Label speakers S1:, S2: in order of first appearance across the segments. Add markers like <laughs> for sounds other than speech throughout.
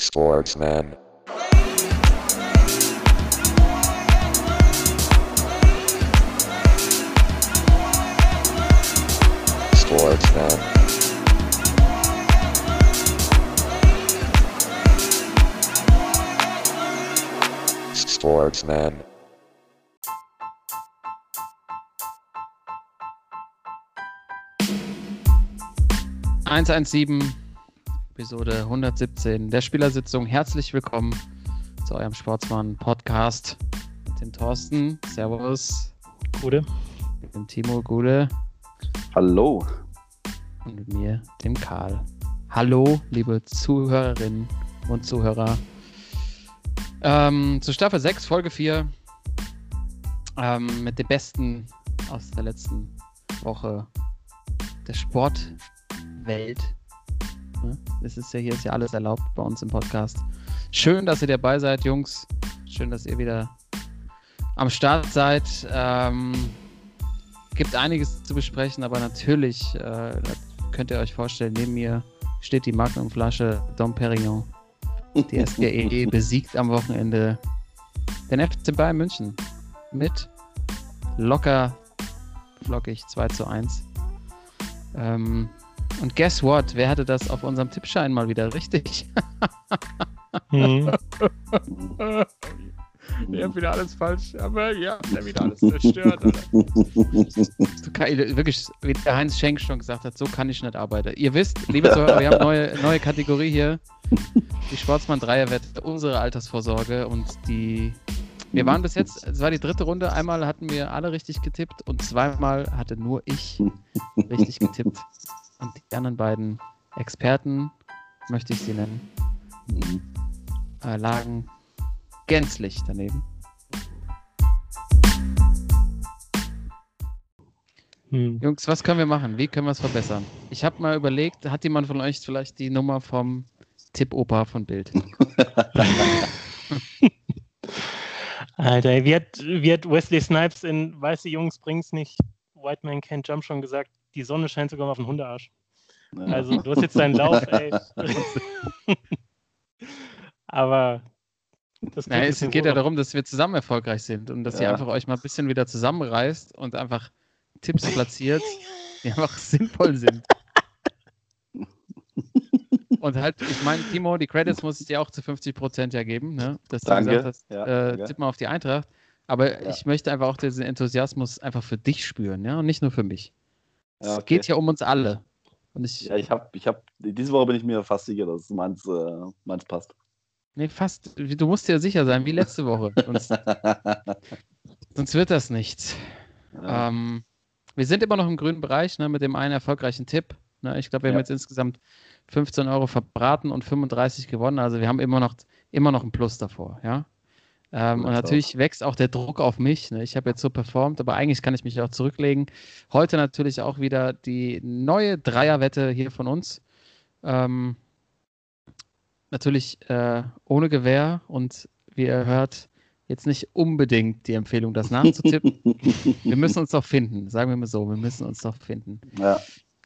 S1: Sportsman. Sportsman. Sportsman.
S2: 117, Episode 117 der Spielersitzung. Herzlich willkommen zu eurem Sportsmann-Podcast mit dem Thorsten. Servus.
S3: Gute.
S2: Mit dem Timo Gude
S4: Hallo.
S2: und mit mir, dem Karl. Hallo, liebe Zuhörerinnen und Zuhörer. Ähm, zu Staffel 6, Folge 4. Ähm, mit dem Besten aus der letzten Woche der Sportwelt. Ne? Das ist ja hier ist ja alles erlaubt bei uns im Podcast. Schön, dass ihr dabei seid, Jungs. Schön, dass ihr wieder am Start seid. Ähm, gibt einiges zu besprechen, aber natürlich äh, könnt ihr euch vorstellen, neben mir steht die Magnumflasche Dom Perignon. Die <laughs> SGE besiegt am Wochenende den FC Bayern München mit locker flockig 2 zu 1. Ähm, und guess what? Wer hatte das auf unserem Tippschein mal wieder richtig?
S3: Hm.
S2: Ihr habt wieder alles falsch, aber ihr habt ja wieder alles zerstört. <laughs> Alter. Wirklich, wie der Heinz Schenk schon gesagt hat, so kann ich nicht arbeiten. Ihr wisst, liebe Zuhörer, wir haben neue, neue Kategorie hier. Die Sportsmann Dreierwette, unsere Altersvorsorge und die. Wir waren bis jetzt, es war die dritte Runde, einmal hatten wir alle richtig getippt und zweimal hatte nur ich richtig getippt. Und die anderen beiden Experten, möchte ich sie nennen, äh, lagen gänzlich daneben.
S3: Hm.
S2: Jungs, was können wir machen? Wie können wir es verbessern? Ich habe mal überlegt, hat jemand von euch vielleicht die Nummer vom Tipp-Opa von Bild? <laughs>
S3: Alter, wie hat, wie hat Wesley Snipes in Weiße Jungs bringt's nicht, White Man Can't Jump schon gesagt, die Sonne scheint sogar mal auf den Hundearsch. Also du hast jetzt deinen Lauf, ey. Aber das
S2: Nein,
S3: ein
S2: es geht ja darum, dass wir zusammen erfolgreich sind und dass ihr
S4: Ja.
S2: einfach euch mal ein bisschen wieder zusammenreißt und einfach Tipps platziert, die einfach <laughs> sinnvoll sind. Und halt, ich meine, Timo, die Credits muss ich dir auch zu 50% ja geben, ne? dass du
S4: Danke.
S2: gesagt hast,
S4: Ja,
S2: äh, tipp mal auf die Eintracht. Aber
S4: Ja.
S2: ich möchte einfach auch diesen Enthusiasmus einfach für dich spüren, ja, und nicht nur für mich.
S4: Ja,
S2: Es
S4: okay.
S2: geht ja um uns alle. Und ich,
S4: Ja, ich habe, ich habe, diese Woche bin ich mir fast sicher, dass meins, äh, meins passt.
S2: nee, fast, du musst dir sicher sein, wie letzte Woche. Sonst, <laughs> sonst wird das nichts.
S4: ja.
S2: Ähm, wir sind immer noch im grünen Bereich ne, mit dem einen erfolgreichen Tipp. Ne, ich glaube, wir haben
S4: Ja.
S2: jetzt insgesamt 15 Euro verbraten und 35 gewonnen. Also wir haben immer noch, immer noch ein Plus davor. Ja? Ähm, und natürlich wächst auch der Druck auf mich. Ne? Ich habe jetzt so performt, aber eigentlich kann ich mich auch zurücklegen. Heute natürlich auch wieder die neue Dreierwette hier von uns. Ähm, natürlich äh, ohne Gewehr und wie ihr hört, jetzt nicht unbedingt die Empfehlung, das nachzutippen. <laughs> Wir müssen uns doch finden, sagen wir mal so, wir müssen uns doch finden.
S4: ja.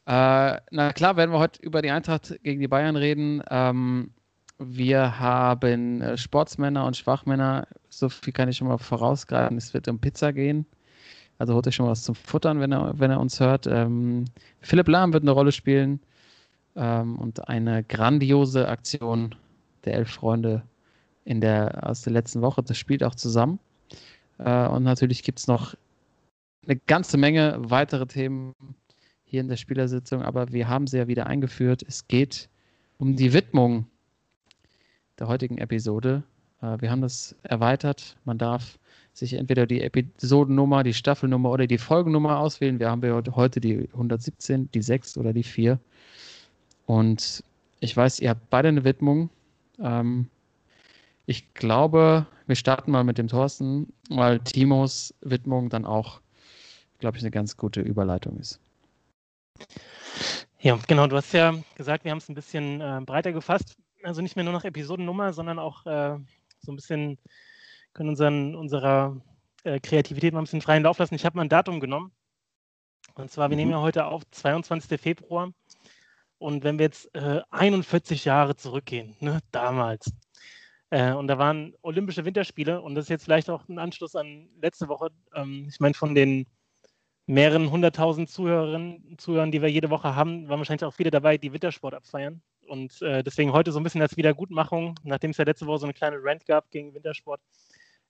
S2: Äh, na klar, werden wir heute über die Eintracht gegen die Bayern reden. Ähm, wir haben äh, Sportsmänner und Schwachmänner, so viel kann ich schon mal vorausgreifen, es wird um Pizza gehen. Also holt euch schon mal was zum Futtern, wenn er, wenn er uns hört. Ähm, Philipp Lahm wird eine Rolle spielen ähm, und eine grandiose Aktion der Elf Freunde in der, aus der letzten Woche. Das spielt auch zusammen. Äh, und natürlich gibt es noch eine ganze Menge weitere Themen hier in der Spielersitzung, aber wir haben sie ja wieder eingeführt. Es geht um die Widmung der heutigen Episode. Äh, wir haben das erweitert. Man darf sich entweder die Episodennummer, die Staffelnummer oder die Folgennummer auswählen. Wir haben heute die 117, die 6 oder die 4. Und ich weiß, ihr habt beide eine Widmung. Ähm, ich glaube, wir starten mal mit dem Thorsten, weil Timos Widmung dann auch, glaube ich, eine ganz gute Überleitung ist.
S3: Ja, genau, du hast ja gesagt, wir haben es ein bisschen äh, breiter gefasst. Also nicht mehr nur nach Episodennummer, sondern auch äh, so ein bisschen können unseren, unserer äh, Kreativität mal ein bisschen freien Lauf lassen. Ich habe mal ein Datum genommen. Und zwar, wir
S4: Mhm.
S3: nehmen ja heute auf 22. Februar. Und wenn wir jetzt äh, 41 Jahre zurückgehen, ne, damals, äh, und da waren Olympische Winterspiele und das ist jetzt vielleicht auch ein Anschluss an letzte Woche. Ähm, ich meine, von den mehreren hunderttausend Zuhörerinnen, Zuhörern, die wir jede Woche haben, waren wahrscheinlich auch viele dabei, die Wintersport abfeiern. Und äh, deswegen heute so ein bisschen als Wiedergutmachung, nachdem es ja letzte Woche so eine kleine Rant gab gegen Wintersport.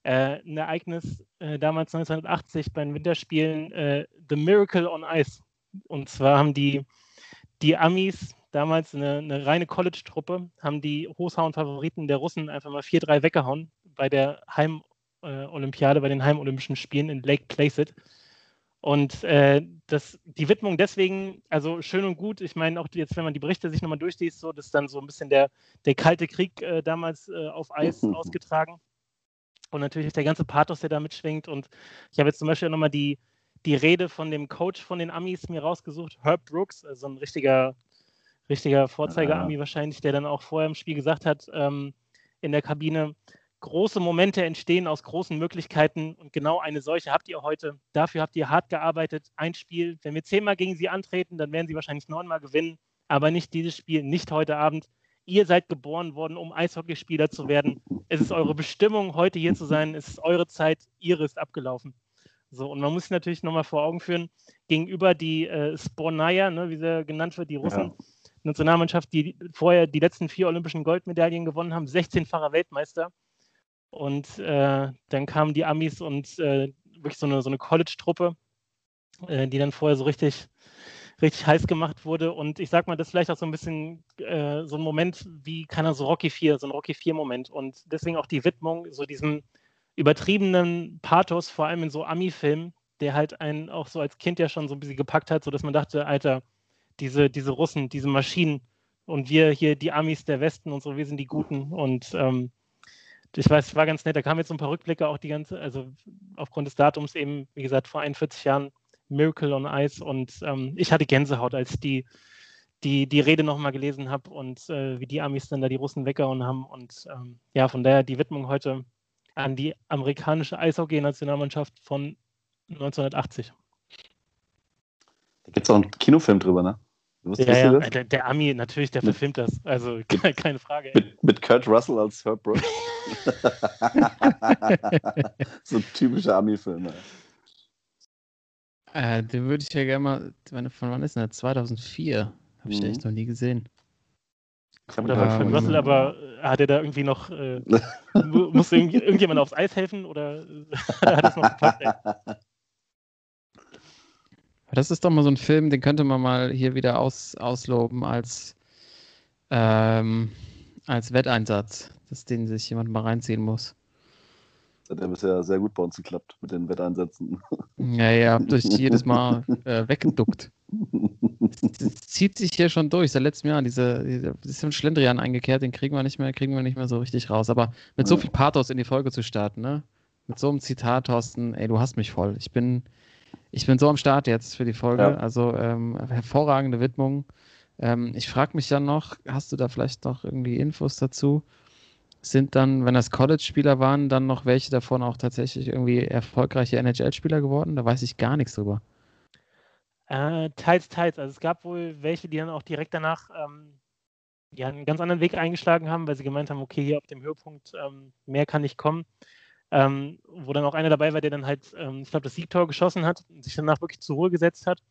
S3: Äh, ein Ereignis äh, damals 1980 bei den Winterspielen, äh, The Miracle on Ice. Und zwar haben die, die Amis, damals eine, eine reine College-Truppe, haben die Hochhauen-Favoriten der Russen einfach mal 4-3 weggehauen bei der Heim-Olympiade, bei den Heimolympischen Spielen in Lake Placid. Und äh, das, die Widmung deswegen, also schön und gut, ich meine auch jetzt, wenn man die Berichte sich nochmal durchliest, so, das ist dann so ein bisschen der, der kalte Krieg äh, damals äh, auf Eis ausgetragen. Und natürlich der ganze Pathos, der da mitschwingt. Und ich habe jetzt zum Beispiel nochmal die, die Rede von dem Coach von den Amis mir rausgesucht, Herb Brooks, also ein richtiger, richtiger Vorzeiger-Ami wahrscheinlich, der dann auch vorher im Spiel gesagt hat, ähm, in der Kabine, große Momente entstehen aus großen Möglichkeiten und genau eine solche habt ihr heute. Dafür habt ihr hart gearbeitet. Ein Spiel, wenn wir zehnmal gegen sie antreten, dann werden sie wahrscheinlich neunmal gewinnen, aber nicht dieses Spiel, nicht heute Abend. Ihr seid geboren worden, um Eishockeyspieler zu werden. Es ist eure Bestimmung, heute hier zu sein. Es ist eure Zeit, ihre ist abgelaufen. So, und man muss sich natürlich nochmal vor Augen führen, gegenüber die äh, Spornaya, ne, wie sie genannt wird, die Russen, ja. Nationalmannschaft, die vorher die letzten vier olympischen Goldmedaillen gewonnen haben, 16-facher Weltmeister. Und äh, dann kamen die Amis und äh, wirklich so eine, so eine College-Truppe, äh, die dann vorher so richtig, richtig heiß gemacht wurde. Und ich sag mal, das ist vielleicht auch so ein bisschen äh, so ein Moment wie, keiner so Rocky 4, so ein Rocky 4-Moment. Und deswegen auch die Widmung, so diesem übertriebenen Pathos, vor allem in so Ami-Filmen, der halt einen auch so als Kind ja schon so ein bisschen gepackt hat, sodass man dachte, Alter, diese, diese Russen, diese Maschinen und wir hier, die Amis der Westen und so, wir sind die Guten. Und ähm, ich weiß, war ganz nett, da kamen jetzt ein paar Rückblicke auch die ganze, also aufgrund des Datums eben, wie gesagt, vor 41 Jahren Miracle on Ice und ähm, ich hatte Gänsehaut, als die, die, die Rede nochmal gelesen habe und äh, wie die Amis dann da die Russen weggehauen haben und ähm, ja, von daher die Widmung heute an die amerikanische Eishockey-Nationalmannschaft von 1980.
S4: Da gibt es auch einen Kinofilm drüber, ne?
S3: Ja, ja, der, der, Ami, natürlich, der mit, verfilmt das. Also keine, keine Frage.
S4: Mit, mit, Kurt Russell als Herb Brooks. <laughs> <laughs> so ein typischer Ami-Film.
S2: Äh, den würde ich ja gerne mal. Von wann ist denn der? 2004. Habe ich mhm. echt noch nie gesehen.
S3: Oder ähm, von Russell, aber äh, hat er da irgendwie noch. Äh, muss irgendjemand aufs Eis helfen oder <laughs> hat es noch gepasst?
S2: Das ist doch mal so ein Film, den könnte man mal hier wieder aus, ausloben als, ähm, als Wetteinsatz, dass den sich jemand mal reinziehen muss.
S4: Das hat ja bisher sehr gut bei uns geklappt mit den Wetteinsätzen.
S2: Ja, ihr habt euch jedes Mal äh, weggeduckt. Das zieht sich hier schon durch seit letztem Jahr. Diese, diese, ist ein Schlendrian eingekehrt, den kriegen wir nicht mehr, kriegen wir nicht mehr so richtig raus. Aber mit so viel Pathos in die Folge zu starten, ne? Mit so einem Zitat, Thorsten, ey, du hast mich voll. Ich bin, ich bin so am Start jetzt für die Folge. Ja. Also ähm, hervorragende Widmung. Ähm, ich frage mich dann noch, hast du da vielleicht noch irgendwie Infos dazu? Sind dann, wenn das College-Spieler waren, dann noch welche davon auch tatsächlich irgendwie erfolgreiche NHL-Spieler geworden? Da weiß ich gar nichts drüber.
S3: Äh, teils, teils. Also es gab wohl welche, die dann auch direkt danach ähm, ja, einen ganz anderen Weg eingeschlagen haben, weil sie gemeint haben, okay, hier auf dem Höhepunkt ähm, mehr kann nicht kommen ähm, wo dann auch einer dabei war, der dann halt, ähm, ich glaube, das Siegtor geschossen hat und sich danach wirklich zur Ruhe gesetzt hat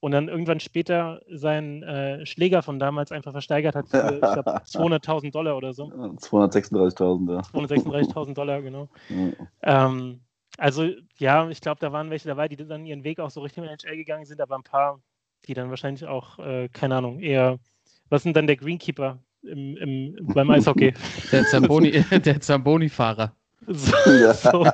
S3: und dann irgendwann später seinen äh, Schläger von damals einfach versteigert hat für, ich glaube, <laughs> 200.000 Dollar oder so.
S4: 236.000, ja.
S3: 236.000 Dollar, genau. Ja. Ähm, also, ja, ich glaube, da waren welche dabei, die dann ihren Weg auch so Richtung NHL gegangen sind, aber ein paar, die dann wahrscheinlich auch, äh, keine Ahnung, eher, was sind dann der Greenkeeper im, im, beim Eishockey?
S2: Der <laughs> Zamboni-Fahrer. <laughs>
S3: so, ja. <laughs> So.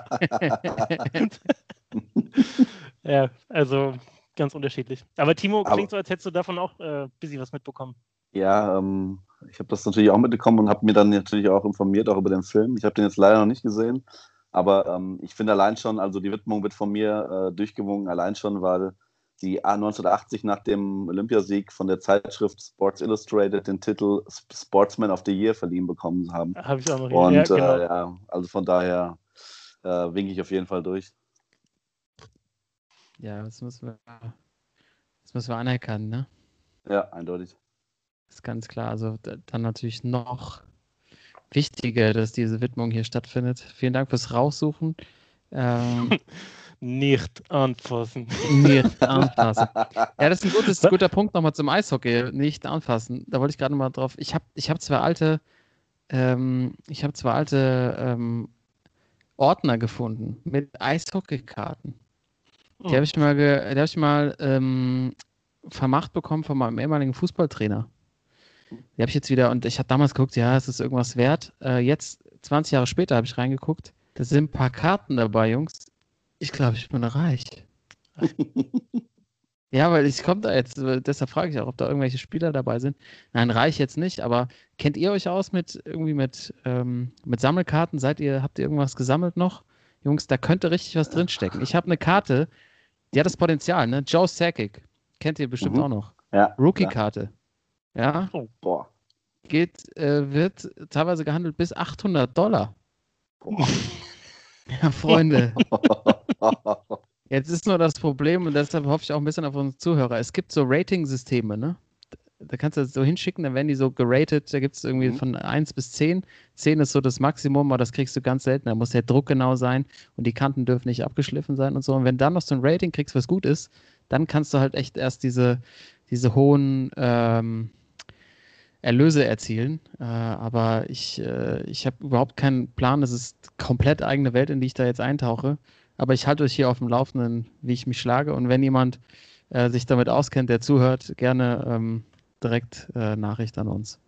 S3: ja, also ganz unterschiedlich. Aber Timo, klingt Aber, so, als hättest du davon auch äh, ein bisschen was mitbekommen.
S4: Ja, ähm, ich habe das natürlich auch mitbekommen und habe mir dann natürlich auch informiert, auch über den Film. Ich habe den jetzt leider noch nicht gesehen. Aber ähm, ich finde allein schon, also die Widmung wird von mir äh, durchgewungen, allein schon, weil die 1980 nach dem Olympiasieg von der Zeitschrift Sports Illustrated den Titel Sportsman of the Year verliehen bekommen haben.
S3: Habe ich auch noch
S4: Und ja, genau. äh, ja, also von daher äh, winke ich auf jeden Fall durch.
S2: Ja, das müssen wir, das müssen wir anerkennen, ne?
S4: Ja, eindeutig.
S2: ist ganz klar. Also dann natürlich noch wichtiger, dass diese Widmung hier stattfindet. Vielen Dank fürs Raussuchen. Ähm, <laughs>
S3: nicht anfassen.
S2: Nicht anfassen. <laughs> Ja, das ist ein, gutes, guter Punkt nochmal zum Eishockey. Nicht anfassen. Da wollte ich gerade mal drauf. Ich habe ich hab zwei alte, ähm, ich habe zwei alte ähm, Ordner gefunden mit Eishockeykarten. Die habe ich mal, die hab ich mal ähm, vermacht bekommen von meinem ehemaligen Fußballtrainer. Die habe ich jetzt wieder, und ich habe damals geguckt, ja, es ist irgendwas wert. Äh, jetzt, 20 Jahre später, habe ich reingeguckt. Da sind ein paar Karten dabei, Jungs. Ich glaube, ich bin reich. ja, weil ich komme da jetzt, deshalb frage ich auch, ob da irgendwelche Spieler dabei sind. Nein, reich jetzt nicht, aber kennt ihr euch aus mit irgendwie mit, ähm, mit Sammelkarten? Seid ihr, habt ihr irgendwas gesammelt noch? Jungs, da könnte richtig was drinstecken. Ich habe eine Karte, die hat das Potenzial, ne? Joe Sakic. Kennt ihr bestimmt
S4: Mhm.
S2: auch noch.
S4: Ja.
S2: Rookie-Karte. Ja,
S3: Oh,
S4: Boah.
S2: geht, äh, wird teilweise gehandelt bis 800 Dollar.
S4: Boah.
S2: Ja, Freunde. Jetzt ist nur das Problem und deshalb hoffe ich auch ein bisschen auf unsere Zuhörer. Es gibt so Rating-Systeme, ne? Da kannst du das so hinschicken, dann werden die so geratet. Da gibt es irgendwie
S4: Mhm.
S2: von 1 bis 10. 10 ist so das Maximum, aber das kriegst du ganz selten. Da muss der Druck genau sein und die Kanten dürfen nicht abgeschliffen sein und so. Und wenn dann noch so ein Rating kriegst, was gut ist, dann kannst du halt echt erst diese, diese hohen ähm, Erlöse erzielen. Äh, aber ich, äh, ich habe überhaupt keinen Plan. Es ist komplett eigene Welt, in die ich da jetzt eintauche. Aber ich halte euch hier auf dem Laufenden, wie ich mich schlage. Und wenn jemand äh, sich damit auskennt, der zuhört, gerne ähm, direkt äh, Nachricht an uns.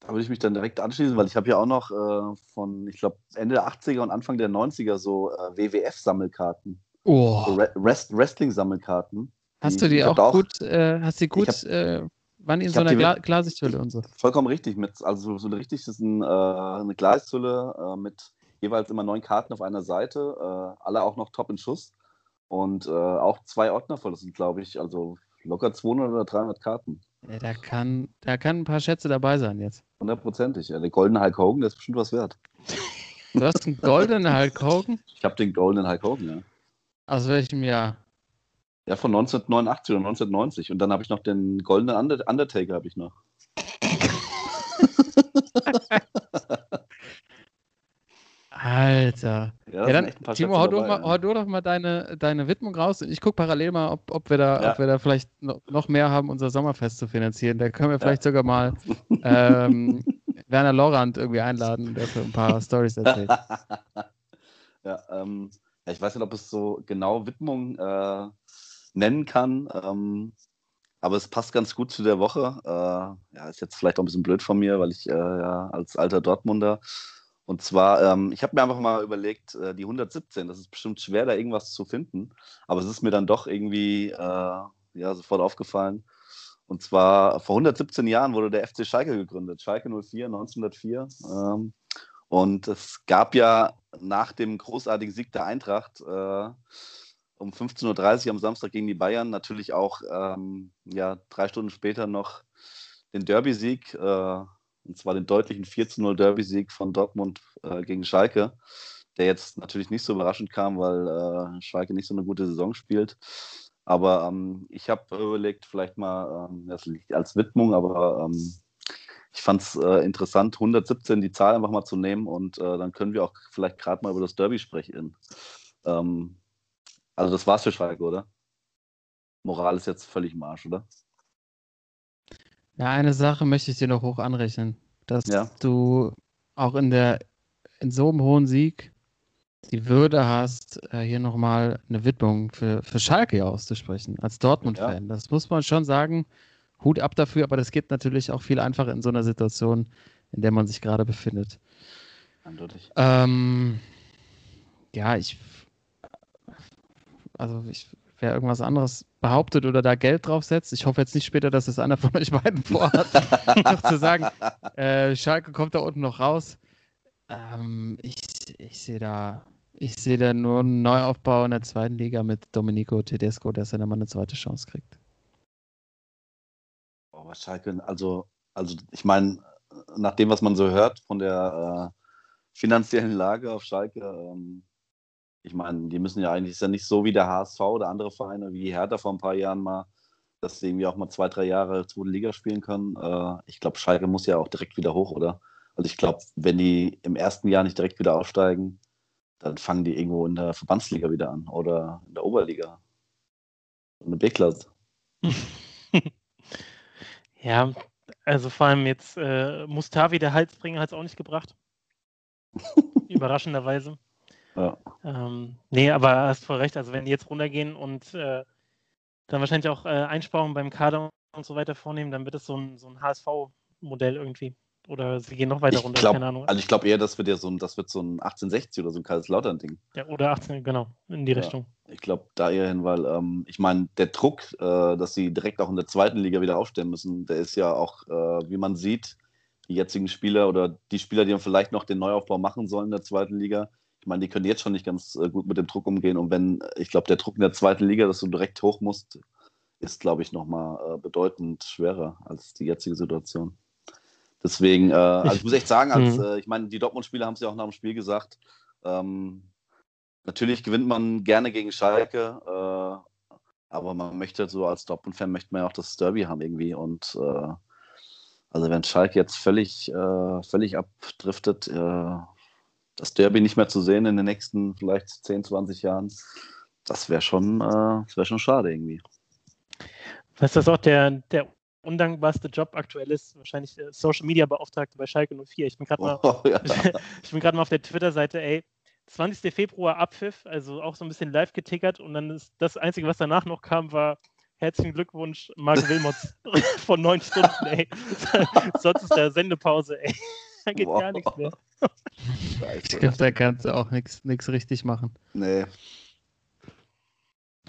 S4: Da würde ich mich dann direkt anschließen, weil ich habe ja auch noch äh, von, ich glaube, Ende der 80er und Anfang der 90er so äh, WWF-Sammelkarten. So
S2: Oh.
S4: Re Rest Wrestling-Sammelkarten.
S2: Hast du die auch
S4: da
S2: gut, äh, hast die gut, äh, waren in so einer Gla Klarsichthülle und so?
S4: Vollkommen richtig. Mit, also so richtig, ist ein, äh, eine Glashülle äh, mit jeweils immer neun Karten auf einer Seite, äh, alle auch noch top in Schuss. Und äh, auch zwei Ordner voll, das sind, glaube ich, also locker 200 oder 300 Karten.
S2: Ja, da, kann, da kann ein paar Schätze dabei sein jetzt.
S4: Hundertprozentig. Ja, der goldene Hulk Hogan, der ist bestimmt was wert.
S2: Du hast einen goldenen Hulk Hogan?
S4: Ich habe den goldenen Hulk Hogan, ja.
S2: Aus welchem Jahr?
S4: Ja, von 1989 oder 1990. Und dann habe ich noch den goldenen Under- Undertaker, habe ich noch. <laughs>
S2: Alter.
S4: Ja,
S2: Ja, dann, Timo, hau du,
S4: dabei,
S2: mal,
S4: ja.
S2: hau du doch mal deine, deine Widmung raus. Ich gucke parallel mal, ob, ob, wir da,
S4: Ja.
S2: ob wir da vielleicht no, noch mehr haben, unser Sommerfest zu finanzieren. Da können wir vielleicht sogar mal ähm, <laughs> Werner Lorand irgendwie einladen, der für ein paar Stories erzählt. <laughs>
S4: ja, ähm, ich weiß nicht, ob es so genau Widmung äh, nennen kann, ähm, aber es passt ganz gut zu der Woche. Äh, ja, ist jetzt vielleicht auch ein bisschen blöd von mir, weil ich äh, ja als alter Dortmunder und zwar, ähm, ich habe mir einfach mal überlegt, äh, die 117, das ist bestimmt schwer, da irgendwas zu finden, aber es ist mir dann doch irgendwie äh, ja, sofort aufgefallen. Und zwar vor 117 Jahren wurde der FC Schalke gegründet, Schalke 04, 1904. Ähm, und es gab ja nach dem großartigen Sieg der Eintracht äh, um 15.30 Uhr am Samstag gegen die Bayern natürlich auch ähm, ja, drei Stunden später noch den Derby-Sieg, äh, und zwar den deutlichen 4-0 Derby-Sieg von Dortmund äh, gegen Schalke, der jetzt natürlich nicht so überraschend kam, weil äh, Schalke nicht so eine gute Saison spielt. Aber ähm, ich habe überlegt, vielleicht mal ähm, das liegt als Widmung, aber ähm, ich fand es äh, interessant, 117 die Zahl einfach mal zu nehmen und äh, dann können wir auch vielleicht gerade mal über das Derby sprechen. Also das war's für Schalke, oder? Moral ist jetzt völlig im Arsch, oder?
S2: Ja, eine Sache möchte ich dir noch hoch anrechnen, dass
S4: Ja.
S2: du auch in der in so einem hohen Sieg die Würde hast, äh, hier nochmal eine Widmung für, für Schalke auszusprechen, als Dortmund-Fan. Das muss man schon sagen. Hut ab dafür, aber das geht natürlich auch viel einfacher in so einer Situation, in der man sich gerade befindet.
S4: Eindeutig.
S2: Ähm, ja, ich. Also, ich, wer irgendwas anderes behauptet oder da Geld draufsetzt, ich hoffe jetzt nicht später, dass es einer von euch beiden vorhat, <laughs> noch zu sagen, äh, Schalke kommt da unten noch raus. Ähm, ich ich sehe da, ich sehe da nur einen Neuaufbau in der zweiten Liga mit Domenico Tedesco, dass er da mal eine zweite Chance kriegt.
S4: Oh, aber Schalke, also, also ich meine, nach dem, was man so hört von der äh, finanziellen Lage auf Schalke, ähm, ich meine, die müssen ja eigentlich, ist ja nicht so wie der HSV oder andere Vereine wie Hertha vor ein paar Jahren mal, dass sie irgendwie auch mal zwei, drei Jahre zweite Liga spielen können. Äh, ich glaube, Schalke muss ja auch direkt wieder hoch, oder? Also ich glaube, wenn die im ersten Jahr nicht direkt wieder aufsteigen, dann fangen die irgendwo in der Verbandsliga wieder an oder in der Oberliga. Eine B-Klasse. <laughs>
S3: ja, also vor allem jetzt äh, Mustavi, der Halsbringer, hat es auch nicht gebracht. <laughs> Überraschenderweise. Ja. Ähm, nee, aber hast voll recht. Also wenn die jetzt runtergehen und äh, dann wahrscheinlich auch äh, Einsparungen beim Kader und so weiter vornehmen, dann wird es so ein, so ein HSV-Modell irgendwie. Oder sie gehen noch weiter
S4: ich
S3: runter,
S4: glaub, keine Ahnung. Also ich glaube eher, das wird ja so ein, das wird so ein 1860 oder so ein Kaiserslautern-Ding.
S3: Ja, oder 18, genau, in die ja, Richtung.
S4: Ich glaube da eher hin, weil ähm, ich meine, der Druck, äh, dass sie direkt auch in der zweiten Liga wieder aufstellen müssen, der ist ja auch, äh, wie man sieht, die jetzigen Spieler oder die Spieler, die dann vielleicht noch den Neuaufbau machen sollen in der zweiten Liga, ich meine, die können jetzt schon nicht ganz äh, gut mit dem Druck umgehen. Und wenn, ich glaube, der Druck in der zweiten Liga, dass du direkt hoch musst, ist, glaube ich, nochmal äh, bedeutend schwerer als die jetzige Situation. Deswegen, äh, also ich muss echt sagen, als, mhm. äh, ich meine, die Dortmund-Spieler haben es ja auch nach dem Spiel gesagt, ähm, natürlich gewinnt man gerne gegen Schalke, äh, aber man möchte so als Dortmund-Fan möchte man ja auch das Derby haben irgendwie und äh, also wenn Schalke jetzt völlig, völlig abdriftet, das Derby nicht mehr zu sehen in den nächsten vielleicht 10, 20 Jahren, das wäre schon, das wäre schon schade irgendwie.
S3: Was das auch der, der undankbarste Job aktuell ist, wahrscheinlich äh, Social Media Beauftragte bei Schalke 04. Ich bin gerade mal, oh, ja. <laughs> mal auf der Twitter-Seite, ey, 20. Februar Abpfiff, also auch so ein bisschen live getickert und dann ist das Einzige, was danach noch kam, war herzlichen Glückwunsch, Marc Wilmots <laughs> <laughs> von neun Stunden, ey. Sonst ist da Sendepause, ey. Da geht wow. gar nichts mehr.
S2: ich glaube, da kannst du auch nichts richtig machen.
S4: Nee.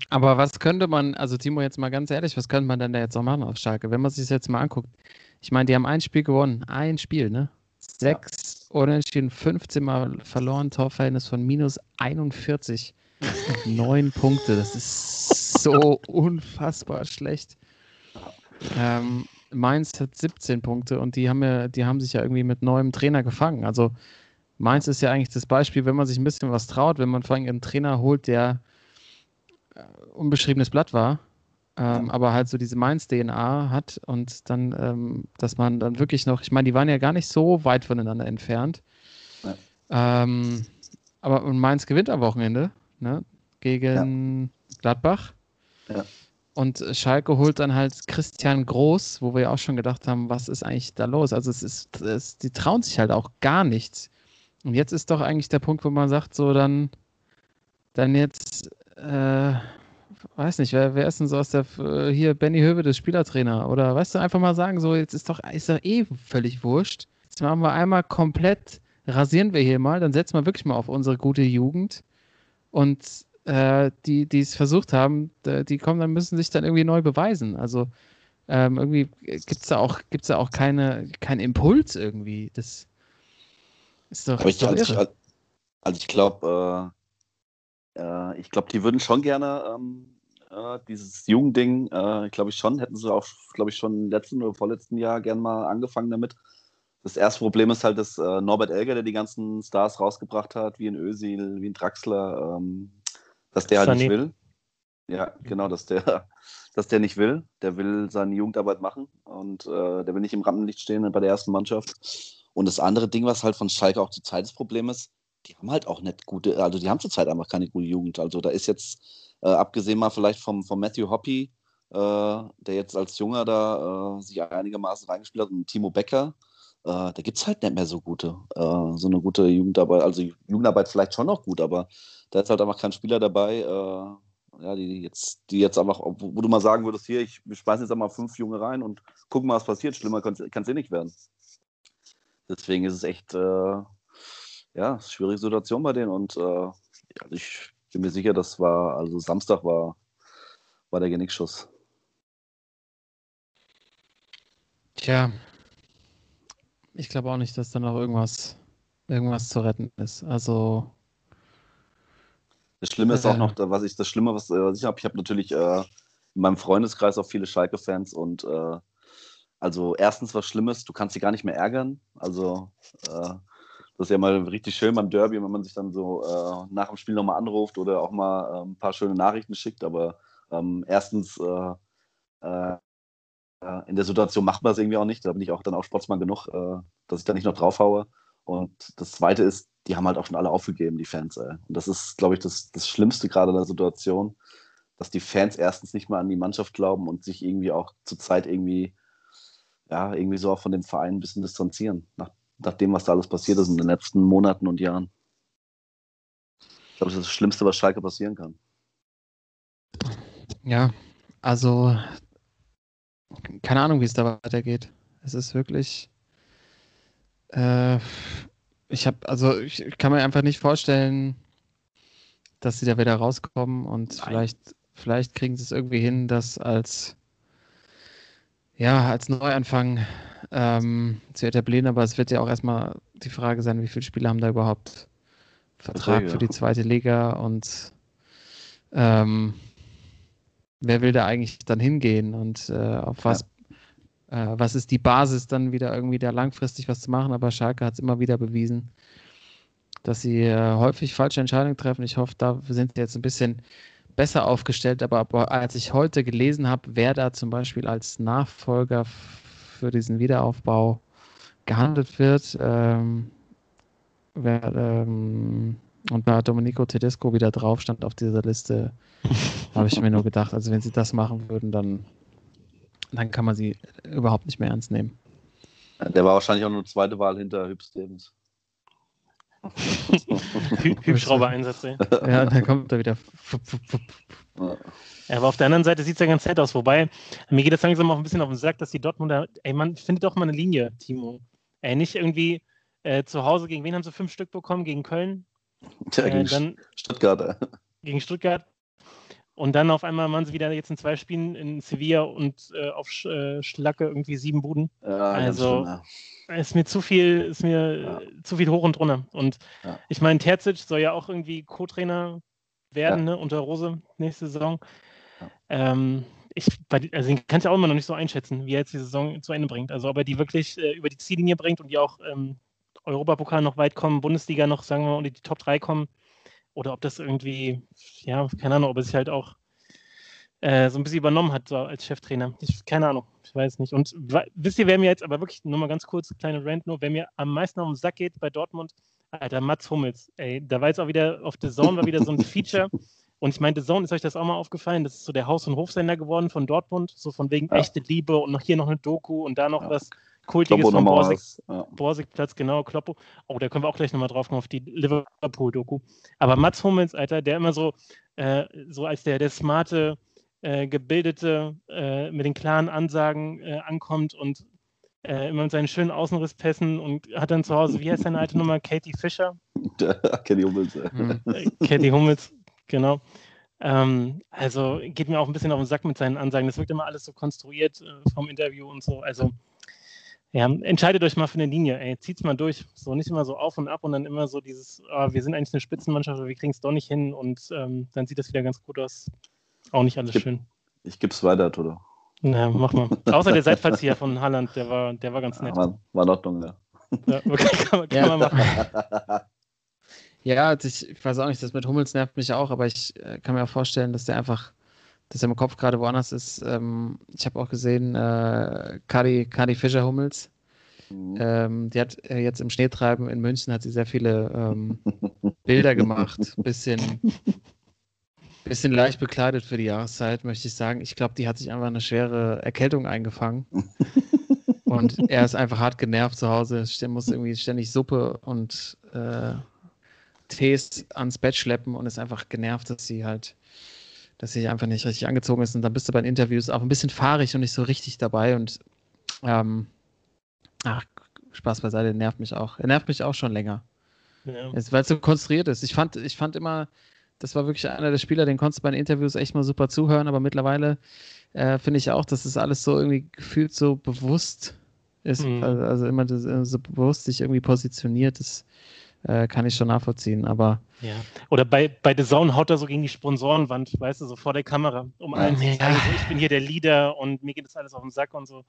S2: Aber was könnte man, also Timo, jetzt mal ganz ehrlich, was könnte man denn da jetzt noch machen auf Schalke, wenn man sich das jetzt mal anguckt? Ich meine, die haben ein Spiel gewonnen, ein Spiel, ne? Sechs ja. Unentschieden, 15 Mal verloren, Torverhältnis von minus 41. <laughs> Neun Punkte, das ist so unfassbar schlecht. Ähm, Mainz hat 17 Punkte und die haben, ja, die haben sich ja irgendwie mit neuem Trainer gefangen. Also Mainz ist ja eigentlich das Beispiel, wenn man sich ein bisschen was traut, wenn man vor allem einen Trainer holt, der unbeschriebenes Blatt war, ähm, ja. aber halt so diese Mainz-DNA hat und dann, ähm, dass man dann wirklich noch, ich meine, die waren ja gar nicht so weit voneinander entfernt. Ja. Ähm, aber und Mainz gewinnt am Wochenende ne, gegen ja. Gladbach. Und Schalke holt dann halt Christian Groß, wo wir ja auch schon gedacht haben, was ist eigentlich da los? Also es ist, es, die trauen sich halt auch gar nichts. Und jetzt ist doch eigentlich der Punkt, wo man sagt, so dann, dann jetzt äh, weiß nicht, wer, wer ist denn so aus der, äh, hier, Benny Höwe, das Spielertrainer? Oder weißt du, einfach mal sagen, so, jetzt ist doch, ist doch eh völlig wurscht. Jetzt machen wir einmal komplett, rasieren wir hier mal, dann setzen wir wirklich mal auf unsere gute Jugend. Und äh, die, die es versucht haben, die kommen, dann müssen sich dann irgendwie neu beweisen. Also ähm, irgendwie gibt es da auch, gibt's da auch keine, keinen Impuls irgendwie. Das ist doch.
S4: Aber ich, also, ich, also ich glaube, äh äh, ich glaube, die würden schon gerne ähm, äh, dieses Jugendding, äh, glaube ich schon, hätten sie auch, glaube ich, schon letzten oder vorletzten Jahr gern mal angefangen damit. Das erste Problem ist halt, dass äh, Norbert Elger, der die ganzen Stars rausgebracht hat, wie ein Ösil, wie ein Draxler, ähm, dass der halt Sunny. nicht will. Ja, genau, dass der, <laughs> dass der nicht will. Der will seine Jugendarbeit machen und äh, der will nicht im Rampenlicht stehen bei der ersten Mannschaft. Und das andere Ding, was halt von Schalke auch zur Zeit das Problem ist, die haben halt auch nicht gute, also die haben zurzeit einfach keine gute Jugend. Also da ist jetzt, äh, abgesehen mal vielleicht vom, vom Matthew Hoppy, äh, der jetzt als Junger da äh, sich einigermaßen reingespielt hat, und Timo Becker, da gibt es halt nicht mehr so gute, äh, so eine gute Jugendarbeit. Also Jugendarbeit vielleicht schon noch gut, aber da ist halt einfach kein Spieler dabei, äh, ja, die jetzt, die jetzt einfach, wo, du mal sagen würdest, hier, ich schmeiße jetzt einmal fünf Junge rein und gucken mal, was passiert. Schlimmer kann es eh nicht werden. Deswegen ist es echt, ja, schwierige Situation bei denen und äh, also ich bin mir sicher, das war, also Samstag war, war der Genickschuss.
S2: Tja, ich glaube auch nicht, dass da noch irgendwas, irgendwas zu retten ist. Also.
S4: Das Schlimme ist äh, auch noch, was ich, das Schlimme, was, was ich habe, ich habe natürlich äh, in meinem Freundeskreis auch viele Schalke-Fans und äh, also erstens was Schlimmes, du kannst sie gar nicht mehr ärgern. Also äh, das ist ja mal richtig schön beim Derby, wenn man sich dann so äh, nach dem Spiel nochmal anruft oder auch mal äh, ein paar schöne Nachrichten schickt. Aber ähm, erstens, äh, äh, in der Situation macht man es irgendwie auch nicht. Da bin ich auch dann auch Sportsmann genug, äh, dass ich da nicht noch draufhaue. Und das Zweite ist, die haben halt auch schon alle aufgegeben, die Fans. Ey. Und das ist, glaube ich, das, das Schlimmste gerade in der Situation, dass die Fans erstens nicht mehr an die Mannschaft glauben und sich irgendwie auch zur Zeit irgendwie, ja, irgendwie so auch von dem Verein ein bisschen distanzieren, nach, nach dem, was da alles passiert ist in den letzten Monaten und Jahren. Ich glaube, das ist das Schlimmste, was Schalke passieren kann.
S2: Ja, also keine Ahnung, wie es da weitergeht. Es ist wirklich. Äh, ich habe, also ich, ich, kann mir einfach nicht vorstellen, dass sie da wieder rauskommen und Nein. vielleicht, vielleicht kriegen sie es irgendwie hin, das als ja, als Neuanfang ähm, zu etablieren, aber es wird ja auch erstmal die Frage sein, wie viele Spieler haben da überhaupt Vertrag Liga. für die zweite Liga und ähm, wer will da eigentlich dann hingehen und äh, auf was, ja. äh, was ist die Basis dann wieder irgendwie da langfristig was zu machen, aber Schalke hat es immer wieder bewiesen, dass sie äh, häufig falsche Entscheidungen treffen. Ich hoffe, da sind sie jetzt ein bisschen besser aufgestellt, aber, aber als ich heute gelesen habe, wer da zum Beispiel als Nachfolger für diesen Wiederaufbau gehandelt wird, ähm, wer, ähm, und da Domenico Tedesco wieder drauf stand auf dieser Liste, <laughs> habe ich mir nur gedacht, also wenn sie das machen würden, dann, dann kann man sie überhaupt nicht mehr ernst nehmen.
S4: Der war wahrscheinlich auch nur zweite Wahl hinter Hüb Stevens.
S3: Hubschrauber-Einsätze.
S2: Ja, dann kommt er wieder.
S3: Ja, aber auf der anderen Seite sieht es ja ganz nett aus. Wobei, mir geht es langsam auch ein bisschen auf den Sack, dass die Dortmunder, ey, man findet doch mal eine Linie, Timo. Ey, nicht irgendwie äh, zu Hause, gegen wen haben sie fünf Stück bekommen? Gegen Köln?
S4: Ja, äh, gegen dann, Stuttgart.
S3: Gegen Stuttgart. Und dann auf einmal waren sie wieder jetzt in zwei Spielen in Sevilla und äh, auf Sch äh, Schlacke irgendwie sieben Buden. Ja, also schön, ja. ist mir zu viel, ist mir ja. zu viel hoch und runter. Und ich meine, Terzic soll ja auch irgendwie Co-Trainer werden ne, unter Rose nächste Saison. Ähm, ich, also den kannst du auch immer noch nicht so einschätzen, wie er jetzt die Saison zu Ende bringt. Also ob er die wirklich äh, über die Ziellinie bringt und die auch ähm, Europapokal noch weit kommen, Bundesliga noch, sagen wir mal, unter die Top 3 kommen oder ob das irgendwie, ja, keine Ahnung, ob es sich halt auch äh, so ein bisschen übernommen hat, so als Cheftrainer. Ich, keine Ahnung, ich weiß nicht. Und wisst ihr, wer mir jetzt, aber wirklich nur mal ganz kurz, kleine Rant nur, wer mir am meisten auf den Sack geht bei Dortmund, Alter, Mats Hummels. Ey, da war jetzt auch wieder, auf The Zone war wieder so ein Feature. Und ich meine, The Zone, ist euch das auch mal aufgefallen? Das ist so der Haus- und Hofsender geworden von Dortmund, so von wegen ja. echte Liebe und noch hier noch eine Doku und da noch ja. was kultiges Kloppo von Borsig, ja. Borsigplatz, genau, Kloppo. Oh, da können wir auch gleich nochmal drauf kommen auf die Liverpool-Doku. Aber Mats Hummels, Alter, der immer so, äh, so als der, der smarte, äh, gebildete, äh, mit den klaren Ansagen äh, ankommt und äh, immer mit seinen schönen Außenrisspässen und hat dann zu Hause, wie heißt seine alte Nummer? <laughs> Katie Fischer? <laughs>
S4: Katie Hummels. Mhm.
S3: Katie Hummels, genau. Ähm, also geht mir auch ein bisschen auf den Sack mit seinen Ansagen. Das wirkt immer alles so konstruiert vom Interview und so. Also ja, entscheidet euch mal für eine Linie, ey, zieht's mal durch. So nicht immer so auf und ab und dann immer so dieses, oh, wir sind eigentlich eine Spitzenmannschaft, aber wir kriegen es doch nicht hin und ähm, dann sieht das wieder ganz gut aus. Auch nicht alles
S4: ich
S3: schön.
S4: Ich gebe es weiter, Toto.
S3: Na, mach mal. <laughs> Außer der Seitfallzieher von Holland, der war, der war ganz nett. Ja,
S4: war, war in Ordnung, ja.
S3: Ja, okay, <laughs> kann, man, kann ja. man machen. <laughs>
S2: Ja, also ich, ich, weiß auch nicht, das mit Hummels nervt mich auch, aber ich äh, kann mir auch vorstellen, dass der einfach dass er im Kopf gerade woanders ist. Ähm, ich habe auch gesehen, äh, Kari, Kari Fischer-Hummels, mhm. ähm, die hat äh, jetzt im Schneetreiben in München hat sie sehr viele ähm, Bilder gemacht. <laughs> Bisschen, bisschen leicht bekleidet für die Jahreszeit, möchte ich sagen. Ich glaube, die hat sich einfach eine schwere Erkältung eingefangen. <laughs> und er ist einfach hart genervt zu Hause. Er muss irgendwie ständig Suppe und äh, Tees ans Bett schleppen und ist einfach genervt, dass sie halt dass sie einfach nicht richtig angezogen ist. Und dann bist du bei den Interviews auch ein bisschen fahrig und nicht so richtig dabei. Und ähm, ach, Spaß beiseite, nervt mich auch. Er nervt mich auch schon länger. Ja. Weil es so konstruiert ist. Ich fand, ich fand immer, das war wirklich einer der Spieler, den konntest du bei den Interviews echt mal super zuhören, aber mittlerweile äh, finde ich auch, dass es das alles so irgendwie gefühlt so bewusst ist. Mhm. Also, also, immer das, so bewusst sich irgendwie positioniert. Das äh, kann ich schon nachvollziehen, aber.
S3: Ja. Oder bei, bei The Zone haut er so gegen die Sponsorenwand, weißt du, so vor der Kamera, um allen zu sagen, so, ich bin hier der Leader und mir geht das alles auf den Sack und so.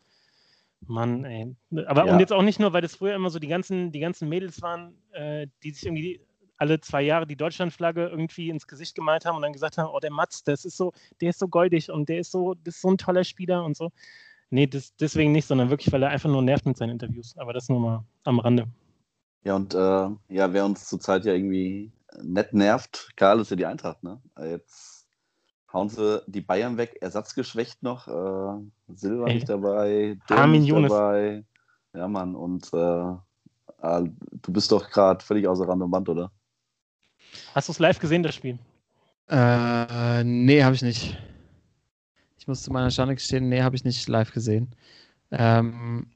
S3: Mann, ey. Aber ja. und jetzt auch nicht nur, weil das früher immer so die ganzen, die ganzen Mädels waren, äh, die sich irgendwie alle zwei Jahre die Deutschlandflagge irgendwie ins Gesicht gemalt haben und dann gesagt haben, oh, der Mats, das ist so, der ist so goldig und der ist so, das ist so ein toller Spieler und so. Nee, das, deswegen nicht, sondern wirklich, weil er einfach nur nervt mit seinen Interviews. Aber das nur mal am Rande.
S4: Ja, und äh, ja, wer uns zurzeit ja irgendwie nett nervt, Karl ist ja die Eintracht, ne? Jetzt hauen sie die Bayern weg, ersatzgeschwächt noch, äh, Silva
S3: Ey.
S4: nicht dabei,
S3: Armin
S4: nicht
S3: Younes.
S4: dabei. Ja, Mann, und äh, ah, du bist doch gerade völlig außer Rand und Band, oder?
S3: Hast du es live gesehen, das Spiel?
S2: Äh, nee, habe ich nicht. Ich muss zu meiner Schande gestehen, nee, habe ich nicht live gesehen. Ähm,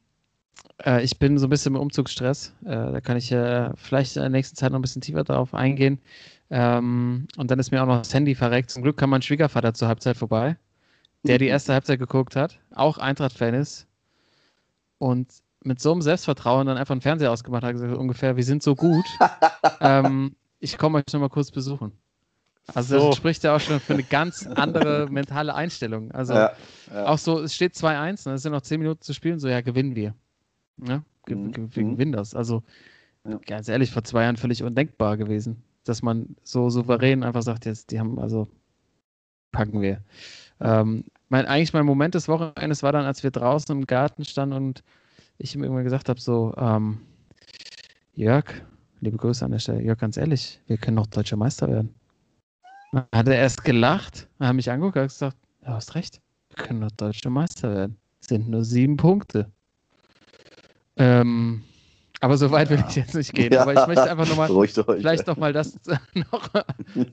S2: äh, ich bin so ein bisschen im Umzugsstress. Äh, da kann ich äh, vielleicht in der nächsten Zeit noch ein bisschen tiefer darauf eingehen. Ähm, und dann ist mir auch noch das Handy verreckt. Zum Glück kam mein Schwiegervater zur Halbzeit vorbei, der die erste Halbzeit geguckt hat, auch Eintracht-Fan ist. Und mit so einem Selbstvertrauen dann einfach einen Fernseher ausgemacht hat, gesagt, ungefähr, wir sind so gut. <laughs> ähm, ich komme euch noch mal kurz besuchen. Also
S3: So.
S2: das spricht ja auch schon für eine ganz andere mentale Einstellung. Also
S4: ja, ja.
S2: auch so, es steht 2-1, ne, es sind noch 10 Minuten zu spielen, so ja, gewinnen wir. Ne? Ge
S4: Mhm,
S2: ge wir
S4: mhm.
S2: das. Also
S4: Ja.
S2: ganz ehrlich, vor zwei Jahren völlig undenkbar gewesen, dass man so souverän einfach sagt, jetzt, die haben, also packen wir. Ähm, mein, eigentlich mein Moment des Wochenendes war dann, als wir draußen im Garten standen und ich ihm irgendwann gesagt habe, so, ähm, Jörg, liebe Grüße an der Stelle, Jörg, ganz ehrlich, wir können noch deutscher Meister werden. Dann hat er erst gelacht, dann hat mich angeguckt und gesagt, ja, hast recht, wir können noch deutscher Meister werden. Sind nur sieben Punkte. Ähm, aber so weit will
S4: Ja.
S2: ich jetzt nicht gehen.
S4: Ja.
S2: Aber ich möchte einfach nochmal vielleicht nochmal das <laughs> noch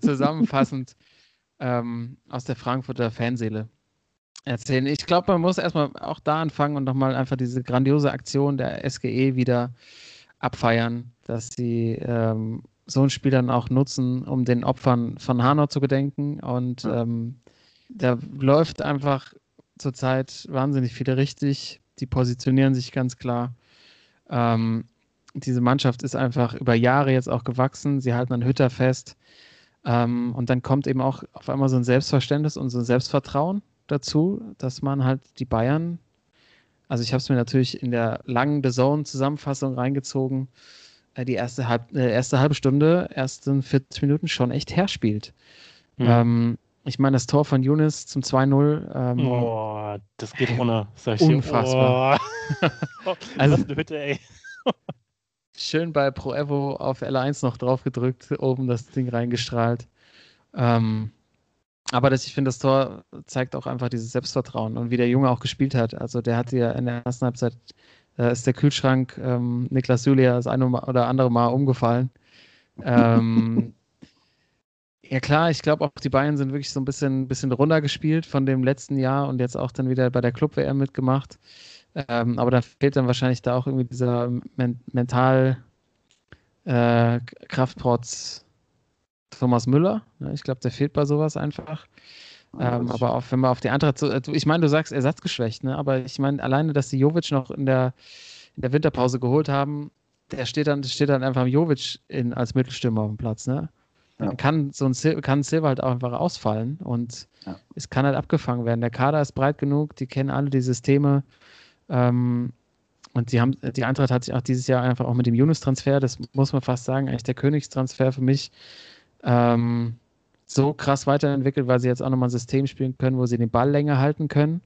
S2: zusammenfassend ähm, aus der Frankfurter Fanseele erzählen. Ich glaube, man muss erstmal auch da anfangen und nochmal einfach diese grandiose Aktion der SGE wieder abfeiern, dass sie ähm, so ein Spiel dann auch nutzen, um den Opfern von Hanau zu gedenken. Und ähm, da läuft einfach zurzeit wahnsinnig viele richtig. Die positionieren sich ganz klar. Ähm, diese Mannschaft ist einfach über Jahre jetzt auch gewachsen. Sie halten an Hütter fest. Ähm, und dann kommt eben auch auf einmal so ein Selbstverständnis und so ein Selbstvertrauen dazu, dass man halt die Bayern, also ich habe es mir natürlich in der langen The Zone-Zusammenfassung reingezogen, äh, die erste, halb, äh, erste halbe Stunde, ersten 40 Minuten schon echt herspielt.
S3: Hm.
S2: Ähm, ich meine, das Tor von Younes zum 2-0, ähm,
S3: Oh, das geht runter, sag ich dir.
S2: Unfassbar.
S3: Oh. <laughs>
S2: Also-
S3: Was eine Hütte, ey.
S2: schön bei Pro Evo auf L1 noch drauf gedrückt, oben das Ding reingestrahlt. Ähm, aber das, ich finde, das Tor zeigt auch einfach dieses Selbstvertrauen und wie der Junge auch gespielt hat. Also der hat ja in der ersten Halbzeit, da ist der Kühlschrank ähm, Niklas Julia das eine oder andere Mal umgefallen. Ähm, <laughs> ja klar, ich glaube auch die Bayern sind wirklich so ein bisschen, bisschen runtergespielt von dem letzten Jahr und jetzt auch dann wieder bei der Club-WM mitgemacht. Ähm, aber da fehlt dann wahrscheinlich da auch irgendwie dieser men mental äh, Kraftprotz Thomas Müller. Ne? Ich glaube, der fehlt bei sowas einfach. Ähm, aber auch wenn man auf die andere, zu, äh, ich meine, du sagst ersatzgeschwächt, ne? aber ich meine, alleine, dass die Jovic noch in der, in der Winterpause geholt haben, der steht dann, steht dann einfach Jovic in, als Mittelstürmer auf dem Platz. Ne? Dann
S4: Ja.
S2: kann so ein, Sil kann Silva halt auch einfach ausfallen und
S4: Ja.
S2: es kann halt abgefangen werden. Der Kader ist breit genug, die kennen alle die Systeme. Ähm, und die haben, die Eintracht hat sich auch dieses Jahr einfach auch mit dem Yunus-Transfer, das muss man fast sagen, eigentlich der Königstransfer für mich, ähm, so krass weiterentwickelt, weil sie jetzt auch nochmal ein System spielen können, wo sie den Ball länger halten können,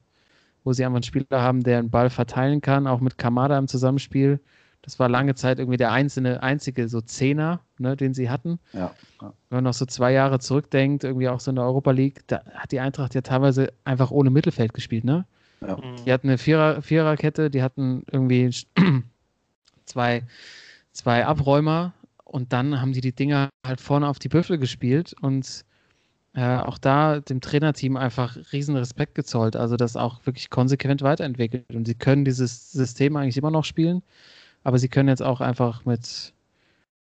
S2: wo sie einfach einen Spieler haben, der den Ball verteilen kann, auch mit Kamada im Zusammenspiel. Das war lange Zeit irgendwie der einzelne, einzige so Zehner, ne, den sie hatten.
S4: Ja, ja.
S2: Wenn man noch so zwei Jahre zurückdenkt, irgendwie auch so in der Europa League, da hat die Eintracht ja teilweise einfach ohne Mittelfeld gespielt, ne?
S4: Ja.
S2: Die hatten eine Vierer, Viererkette, die hatten irgendwie <clears throat> zwei, zwei Abräumer und dann haben die die Dinger halt vorne auf die Büffel gespielt und äh, auch da dem Trainerteam einfach riesen Respekt gezollt, also das auch wirklich konsequent weiterentwickelt und sie können dieses System eigentlich immer noch spielen, aber sie können jetzt auch einfach mit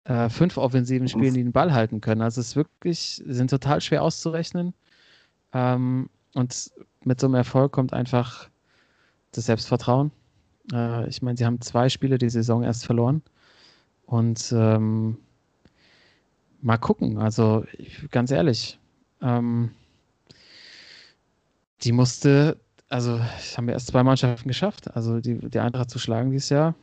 S2: äh, fünf offensiven Spielen, die den Ball halten können. Also es ist wirklich, sind total schwer auszurechnen ähm, und mit so einem Erfolg kommt einfach das Selbstvertrauen. Äh, ich meine, sie haben zwei Spiele die Saison erst verloren. Und ähm, mal gucken. Also ich, ganz ehrlich, ähm, die musste, also haben wir erst zwei Mannschaften geschafft. Also die, die Eintracht zu schlagen dieses Jahr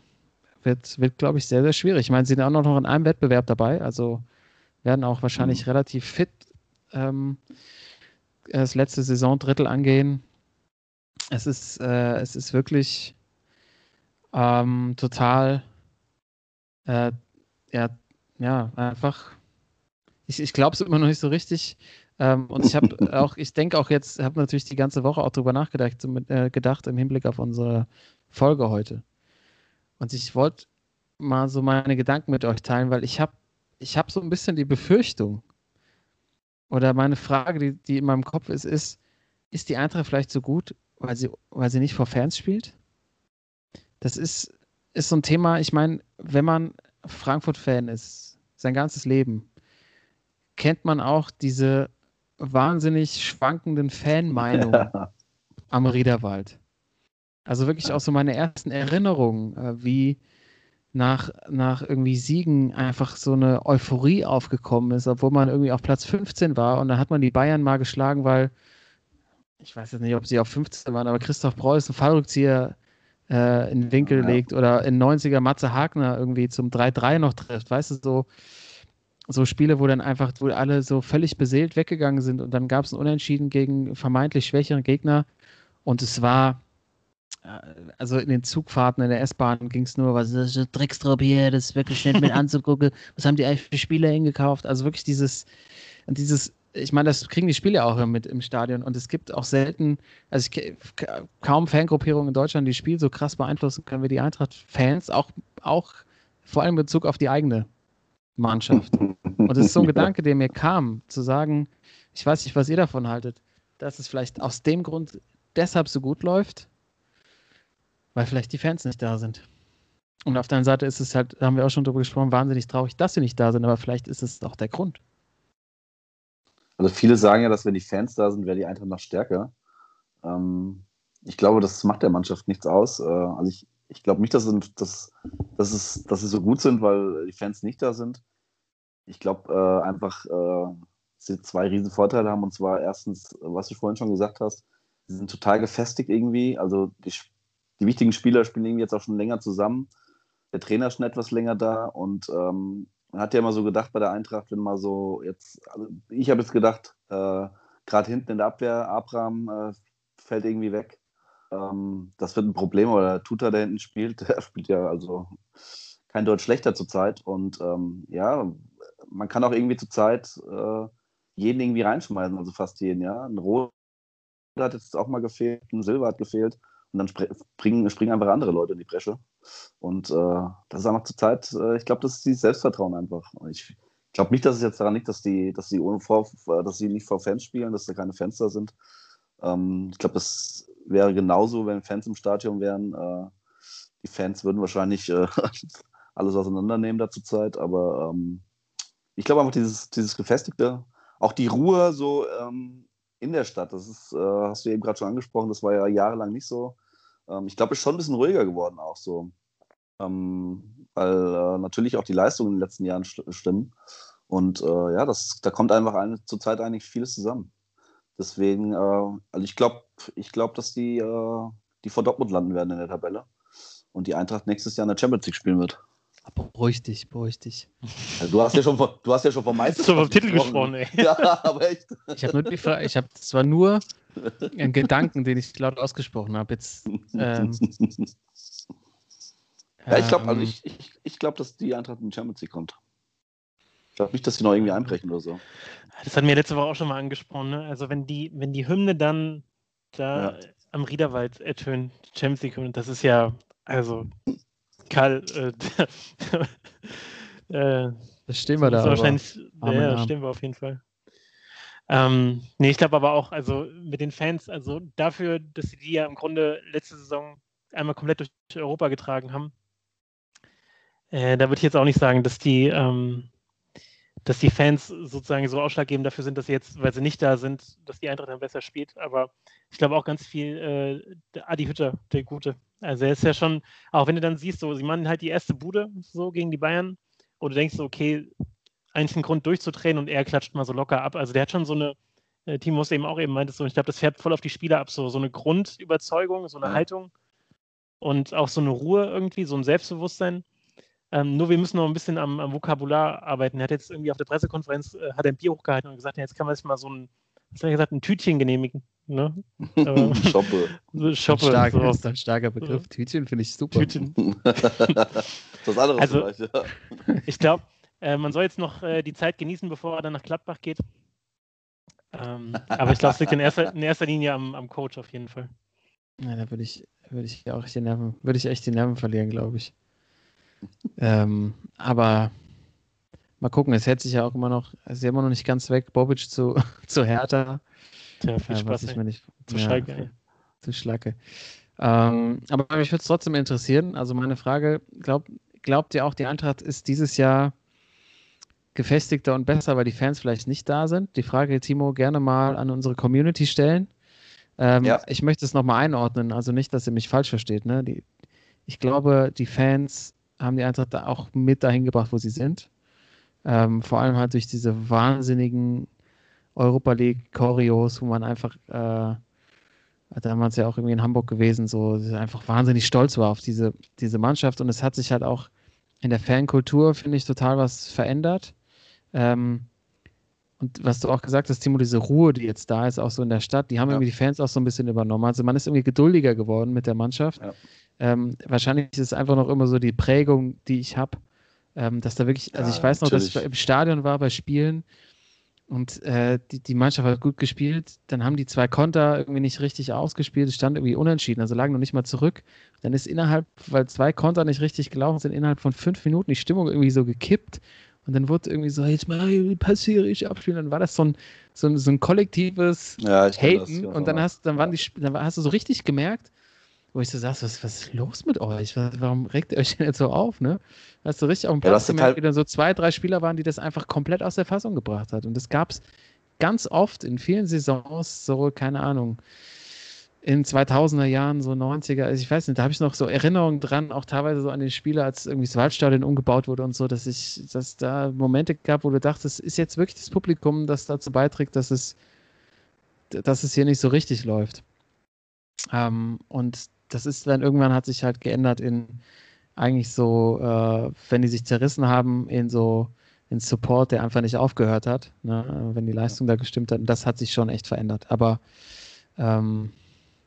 S2: wird, wird glaube ich, sehr, sehr schwierig. Ich meine, sie sind auch noch in einem Wettbewerb dabei. Also werden auch wahrscheinlich mhm. relativ fit ähm, das letzte Saisondrittel angehen. Es ist, äh, es ist wirklich ähm, total, äh, ja, ja, einfach, ich, ich glaube es immer noch nicht so richtig. Ähm, und ich habe <laughs> auch, ich denke auch jetzt, habe natürlich die ganze Woche auch drüber nachgedacht, äh, gedacht im Hinblick auf unsere Folge heute. Und ich wollte mal so meine Gedanken mit euch teilen, weil ich habe ich hab so ein bisschen die Befürchtung, oder meine Frage, die, die in meinem Kopf ist, ist, ist die Eintracht vielleicht so gut, weil sie, weil sie nicht vor Fans spielt? Das ist, ist so ein Thema, ich meine, wenn man Frankfurt-Fan ist, sein ganzes Leben, kennt man auch diese wahnsinnig schwankenden Fanmeinungen ja. <laughs> am Riederwald. Also wirklich auch so meine ersten Erinnerungen, äh, wie nach, nach irgendwie Siegen einfach so eine Euphorie aufgekommen ist, obwohl man irgendwie auf Platz 15 war und dann hat man die Bayern mal geschlagen, weil ich weiß jetzt nicht, ob sie auf 15 waren, aber Christoph Preuß einen Fallrückzieher äh, in den Winkel ja. legt oder in 90er Matze Hagner irgendwie zum 3-3 noch trifft, weißt du, so, so Spiele, wo dann einfach, wo alle so völlig beseelt weggegangen sind und dann gab es ein Unentschieden gegen vermeintlich schwächeren Gegner und es war also in den Zugfahrten in der S-Bahn ging es nur, was ist das Dreckstrop hier, das ist wirklich nicht mit anzugucken. Was haben die eigentlich für Spieler hingekauft? Also wirklich dieses, dieses, ich meine, das kriegen die Spieler auch mit im Stadion und es gibt auch selten, also ich, kaum Fangruppierungen in Deutschland, die das Spiel so krass beeinflussen können wie die Eintracht-Fans, auch, auch vor allem in Bezug auf die eigene Mannschaft. Und es ist so ein <laughs> Gedanke, der mir kam, zu sagen, ich weiß nicht, was ihr davon haltet, dass es vielleicht aus dem Grund deshalb so gut läuft, weil vielleicht die Fans nicht da sind. Und auf der anderen Seite ist es halt, da haben wir auch schon drüber gesprochen, wahnsinnig traurig, dass sie nicht da sind, aber vielleicht ist es auch der Grund.
S4: Also viele sagen ja, dass wenn die Fans da sind, wäre die Eintracht noch stärker. Ähm, ich glaube, das macht der Mannschaft nichts aus. Äh, also ich, ich glaube nicht, dass, dass, dass, es, dass sie so gut sind, weil die Fans nicht da sind. Ich glaube äh, einfach, äh, sie zwei riesen Vorteile haben. Und zwar erstens, was du vorhin schon gesagt hast, sie sind total gefestigt irgendwie. Also die die wichtigen Spieler spielen jetzt auch schon länger zusammen. Der Trainer ist schon etwas länger da und ähm, man hat ja immer so gedacht bei der Eintracht, wenn mal so jetzt, also ich habe jetzt gedacht, äh, gerade hinten in der Abwehr, Abraham äh, fällt irgendwie weg. Ähm, das wird ein Problem, aber der Tuta, der hinten spielt, <laughs> der spielt ja also kein Deutsch schlechter zurzeit. Und ähm, ja, man kann auch irgendwie zurzeit äh, jeden irgendwie reinschmeißen, also fast jeden, ja. Ein Rot hat jetzt auch mal gefehlt, ein Silber hat gefehlt. Und dann springen, springen einfach andere Leute in die Bresche. Und äh, das ist einfach zur Zeit, äh, ich glaube, das ist dieses Selbstvertrauen einfach. Ich glaube nicht, dass es jetzt daran liegt, dass die, dass die dass sie nicht vor Fans spielen, dass da keine Fans da sind. Ähm, ich glaube, das wäre genauso, wenn Fans im Stadion wären. Äh, die Fans würden wahrscheinlich äh, <laughs> alles auseinandernehmen da zur Zeit, aber ähm, ich glaube einfach dieses, dieses Gefestigte, auch die Ruhe so ähm, in der Stadt, das ist, äh, hast du eben gerade schon angesprochen, das war ja jahrelang nicht so. Ähm, ich glaube, es ist schon ein bisschen ruhiger geworden auch so. Ähm, weil äh, natürlich auch die Leistungen in den letzten Jahren st stimmen. Und äh, ja, das, da kommt einfach eine, zurzeit eigentlich vieles zusammen. Deswegen, äh, also ich glaube, ich glaub, dass die, äh, die vor Dortmund landen werden in der Tabelle und die Eintracht nächstes Jahr in der Champions League spielen wird.
S2: Beruhig dich, beruhig dich.
S4: Also du hast ja schon von, du hast ja schon vom <laughs> Meister.
S3: vom Titel gesprochen, ey. <laughs> Ja,
S2: aber echt. Ich habe nur die Frage, ich habe zwar nur einen Gedanken, den ich laut ausgesprochen habe. Jetzt. Ähm, <laughs>
S4: ja, ich glaube, also ähm, ich, ich, ich glaube, dass die Eintracht in die Champions League kommt. Ich glaube nicht, dass sie noch irgendwie einbrechen oder so.
S3: Das hatten wir letzte Woche auch schon mal angesprochen. Ne? Also wenn die, wenn die Hymne dann da ja. am Riederwald ertönt, Champions League Hymne, das ist ja, also Karl, äh, <laughs>
S2: äh, das stehen wir da.
S3: Wahrscheinlich, ja, stehen wir auf jeden Fall. Ähm, nee, ich glaube aber auch, also mit den Fans, also dafür, dass sie die ja im Grunde letzte Saison einmal komplett durch Europa getragen haben, äh, da würde ich jetzt auch nicht sagen, dass die, ähm, dass die Fans sozusagen so ausschlaggebend dafür sind, dass sie jetzt, weil sie nicht da sind, dass die Eintracht dann besser spielt. Aber ich glaube auch ganz viel äh, Adi Hütter, der Gute. Also er ist ja schon, auch wenn du dann siehst, so, sie machen halt die erste Bude so gegen die Bayern, und du denkst so, okay, eigentlich ein Grund durchzudrehen und er klatscht mal so locker ab. Also der hat schon so eine, äh, Timo eben auch eben meintest, so, ich glaube, das fährt voll auf die Spieler ab, so, so eine Grundüberzeugung, so eine ja. Haltung und auch so eine Ruhe irgendwie, so ein Selbstbewusstsein. Ähm, nur wir müssen noch ein bisschen am, am, Vokabular arbeiten. Er hat jetzt irgendwie auf der Pressekonferenz äh, hat er ein Bier hochgehalten und gesagt, ja, jetzt kann man sich mal so ein, was hat er gesagt, ein Tütchen genehmigen. Ne?
S4: Shoppe. <laughs> <laughs>
S2: Shoppe. Stark, so. ist ein starker Begriff. Ja. Tütchen finde ich super. Tütchen. <laughs>
S4: das andere
S3: also, vielleicht, ja. Ich glaube, äh, man soll jetzt noch äh, die Zeit genießen, bevor er dann nach Gladbach geht. Ähm, aber ich glaube, es liegt in erster, in erster Linie am, am, Coach auf jeden Fall.
S2: Ja, da würde ich, würde ich auch die Nerven, würde ich echt die Nerven verlieren, glaube ich. ähm, aber mal gucken, es hält sich ja auch immer noch, es ist ja immer noch nicht ganz weg, Bobic zu, <laughs> zu Hertha.
S3: Tja, viel Spaß.
S2: ich mir nicht,
S3: zu ja, Schalke.
S2: Zu Schlacke. Ähm, aber mich würde es trotzdem interessieren. Also meine Frage, glaub, glaubt ihr auch, die Eintracht ist dieses Jahr gefestigter und besser, weil die Fans vielleicht nicht da sind. Die Frage, Timo, gerne mal an unsere Community stellen. Ähm, ja. Ich möchte es nochmal einordnen, also nicht, dass ihr mich falsch versteht. Ne? Die, ich glaube, die Fans haben die Eintracht da auch mit dahin gebracht, wo sie sind. Ähm, vor allem halt durch diese wahnsinnigen Europa League Choreos, wo man einfach, äh, damals ja auch irgendwie in Hamburg gewesen, so einfach wahnsinnig stolz war auf diese, diese Mannschaft und es hat sich halt auch in der Fankultur, finde ich, total was verändert. Ähm, und was du auch gesagt hast, Timo, diese Ruhe, die jetzt da ist, auch so in der Stadt, die haben ja. irgendwie die Fans auch so ein bisschen übernommen. Also man ist irgendwie geduldiger geworden mit der Mannschaft. Ja. Ähm, wahrscheinlich ist es einfach noch immer so die Prägung, die ich habe, ähm, dass da wirklich, also ja, ich weiß noch, natürlich. dass ich im Stadion war bei Spielen und äh, die, die Mannschaft hat gut gespielt. Dann haben die zwei Konter irgendwie nicht richtig ausgespielt. Es stand irgendwie unentschieden, also lagen noch nicht mal zurück. Dann ist innerhalb, weil zwei Konter nicht richtig gelaufen sind, innerhalb von fünf Minuten die Stimmung irgendwie so gekippt. Und dann wurde irgendwie so, jetzt mal passiere ich abspielen. Dann war das so ein, so ein, so ein kollektives
S4: ja,
S2: Haten. Das, und dann hast, dann waren die, dann hast du so richtig gemerkt, wo ich so sagst, was, was ist los mit euch? Warum regt ihr euch denn jetzt so auf, ne? Hast du richtig auf dem Platz ja, gemerkt, halt wie dann so zwei, drei Spieler waren, die das einfach komplett aus der Fassung gebracht hat. Und das gab es ganz oft in vielen Saisons, so, keine Ahnung, in 2000er Jahren, so 90er, also ich weiß nicht, da habe ich noch so Erinnerungen dran, auch teilweise so an den Spieler, als irgendwie das Waldstadion umgebaut wurde und so, dass ich, dass da Momente gab, wo du dachtest, ist jetzt wirklich das Publikum, das dazu beiträgt, dass es, dass es hier nicht so richtig läuft. Ähm, und das ist dann irgendwann hat sich halt geändert in eigentlich so, äh, wenn die sich zerrissen haben, in so in Support, der einfach nicht aufgehört hat, ne? wenn die Leistung da gestimmt hat. Und das hat sich schon echt verändert. Aber ähm,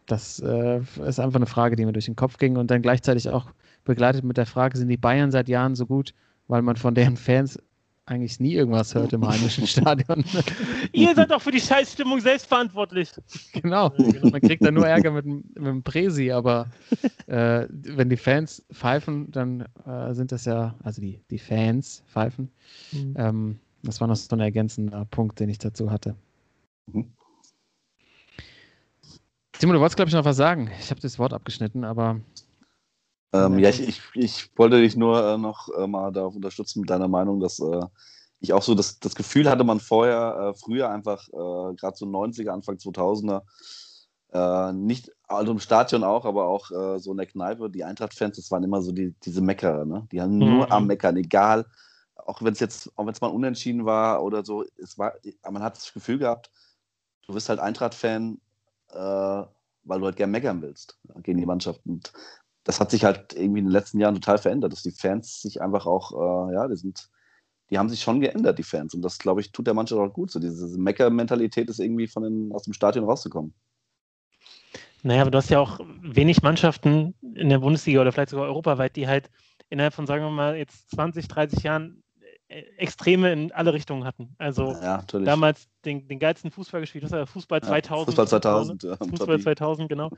S2: das äh, ist einfach eine Frage, die mir durch den Kopf ging und dann gleichzeitig auch begleitet mit der Frage, sind die Bayern seit Jahren so gut, weil man von deren Fans eigentlich nie irgendwas hört im heimischen <laughs> Stadion.
S3: Ihr seid doch für die Scheißstimmung selbst verantwortlich.
S2: Genau. Man kriegt da nur Ärger mit, mit dem Präsi, aber äh, wenn die Fans pfeifen, dann äh, sind das ja, also die, die Fans pfeifen. Mhm. Ähm, das war noch so ein ergänzender Punkt, den ich dazu hatte. Mhm. Simon, du wolltest, glaube ich, noch was sagen. Ich habe das Wort abgeschnitten, aber.
S4: Ähm, ja, ich, ich, ich, wollte dich nur äh, noch äh, mal darauf unterstützen mit deiner Meinung, dass äh, ich auch so das, das Gefühl hatte, man vorher, äh, früher einfach, äh, gerade so 90er, Anfang 2000er, äh, nicht, also im Stadion auch, aber auch so in der Kneipe, die Eintracht-Fans, das waren immer so die, diese Meckerer, ne? Die haben nur mhm. am Meckern, egal, auch wenn es jetzt, auch wenn es mal unentschieden war oder so, es war, man hat das Gefühl gehabt, du bist halt Eintracht-Fan, weil du halt gern meckern willst gegen die Mannschaft. Und das hat sich halt irgendwie in den letzten Jahren total verändert, dass die Fans sich einfach auch, äh, ja, die sind, die haben sich schon geändert, die Fans. Und das, glaube ich, tut der Mannschaft auch gut. So diese Mecker-Mentalität ist irgendwie von den, aus dem Stadion rauszukommen.
S3: Naja, aber du hast ja auch wenig Mannschaften in der Bundesliga oder vielleicht sogar europaweit, die halt innerhalb von, sagen wir mal, jetzt 20, 30 Jahren äh, Extreme in alle Richtungen hatten. Also ja, damals den, den geilsten Fußball gespielt, das war Fußball 2000.
S4: Fußball 2000, ja,
S3: Fußball 2000, genau.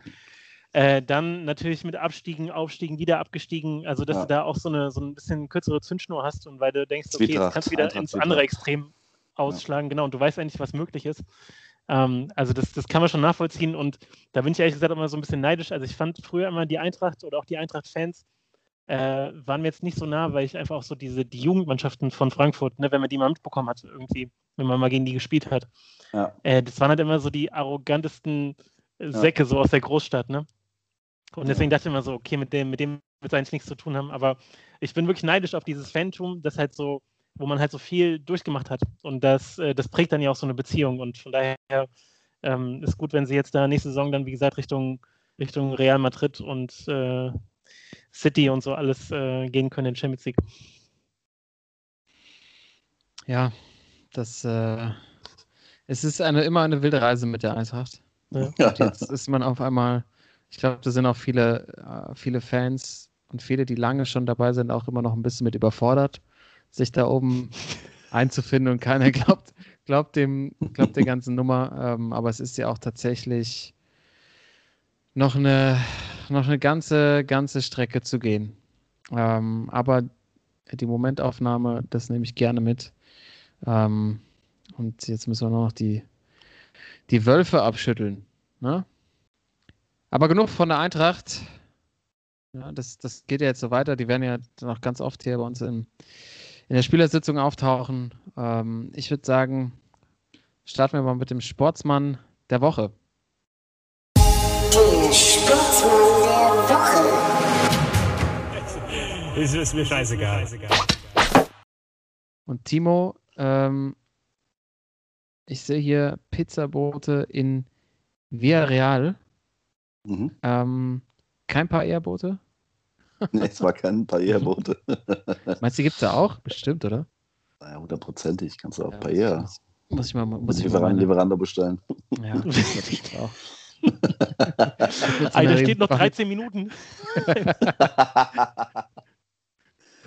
S3: Äh, dann natürlich mit Abstiegen, Aufstiegen, wieder abgestiegen. Also, dass ja. du da auch so, eine, so ein bisschen kürzere Zündschnur hast und weil du denkst, okay, jetzt kannst du wieder Eintracht, ins andere Extrem ausschlagen. Genau, und du weißt eigentlich, was möglich ist. Ähm, also, das, das kann man schon nachvollziehen und da bin ich ehrlich gesagt immer so ein bisschen neidisch. Also, ich fand früher immer die Eintracht oder auch die Eintracht-Fans äh, waren mir jetzt nicht so nah, weil ich einfach auch so diese die Jugendmannschaften von Frankfurt, ne, wenn man die mal mitbekommen hat, irgendwie, wenn man mal gegen die gespielt hat, ja. äh, das waren halt immer so die arrogantesten Säcke ja. so aus der Großstadt, ne? Und deswegen dachte ich immer so, okay, mit dem, mit dem wird es eigentlich nichts zu tun haben, aber ich bin wirklich neidisch auf dieses Phantom, das halt so, wo man halt so viel durchgemacht hat. Und das, äh, das prägt dann ja auch so eine Beziehung. Und von daher ähm, ist gut, wenn sie jetzt da nächste Saison dann, wie gesagt, Richtung, Richtung Real Madrid und äh, City und so alles äh, gehen können in Champions League.
S2: Ja, das äh, es ist eine, immer eine wilde Reise mit der Eintracht.
S3: Ja.
S2: Und jetzt ist man auf einmal, ich glaube, da sind auch viele, äh, viele Fans und viele, die lange schon dabei sind, auch immer noch ein bisschen mit überfordert, sich da oben <laughs> einzufinden und keiner glaubt, glaubt dem, glaubt der ganzen Nummer. Ähm, aber es ist ja auch tatsächlich noch eine, noch eine ganze, ganze Strecke zu gehen. Ähm, aber die Momentaufnahme, das nehme ich gerne mit. Ähm, und jetzt müssen wir noch die, die Wölfe abschütteln. Ne? Aber genug von der Eintracht. Ja, das, das geht ja jetzt so weiter. Die werden ja noch ganz oft hier bei uns in, in der Spielersitzung auftauchen. Ähm, ich würde sagen, starten wir mal mit dem Sportsmann der Woche.
S5: Sportsmann
S6: Es ist mir scheißegal.
S2: Und Timo, ähm, ich sehe hier Pizzabote in Villarreal.
S4: Mhm.
S2: Ähm, kein paar Eherboote? <laughs>
S4: Nee, es war kein Paella-Bote. <laughs>
S2: Meinst du, die gibt es da auch? Bestimmt, oder?
S4: naja, hundertprozentig kannst du auch
S2: Ja,
S4: Paella.
S2: Muss, muss ich mal, muss ich mal
S4: Lieferando, bestellen.
S2: Ja, das glaub <laughs> ich auch.
S3: Alter, steht noch 13 Minuten.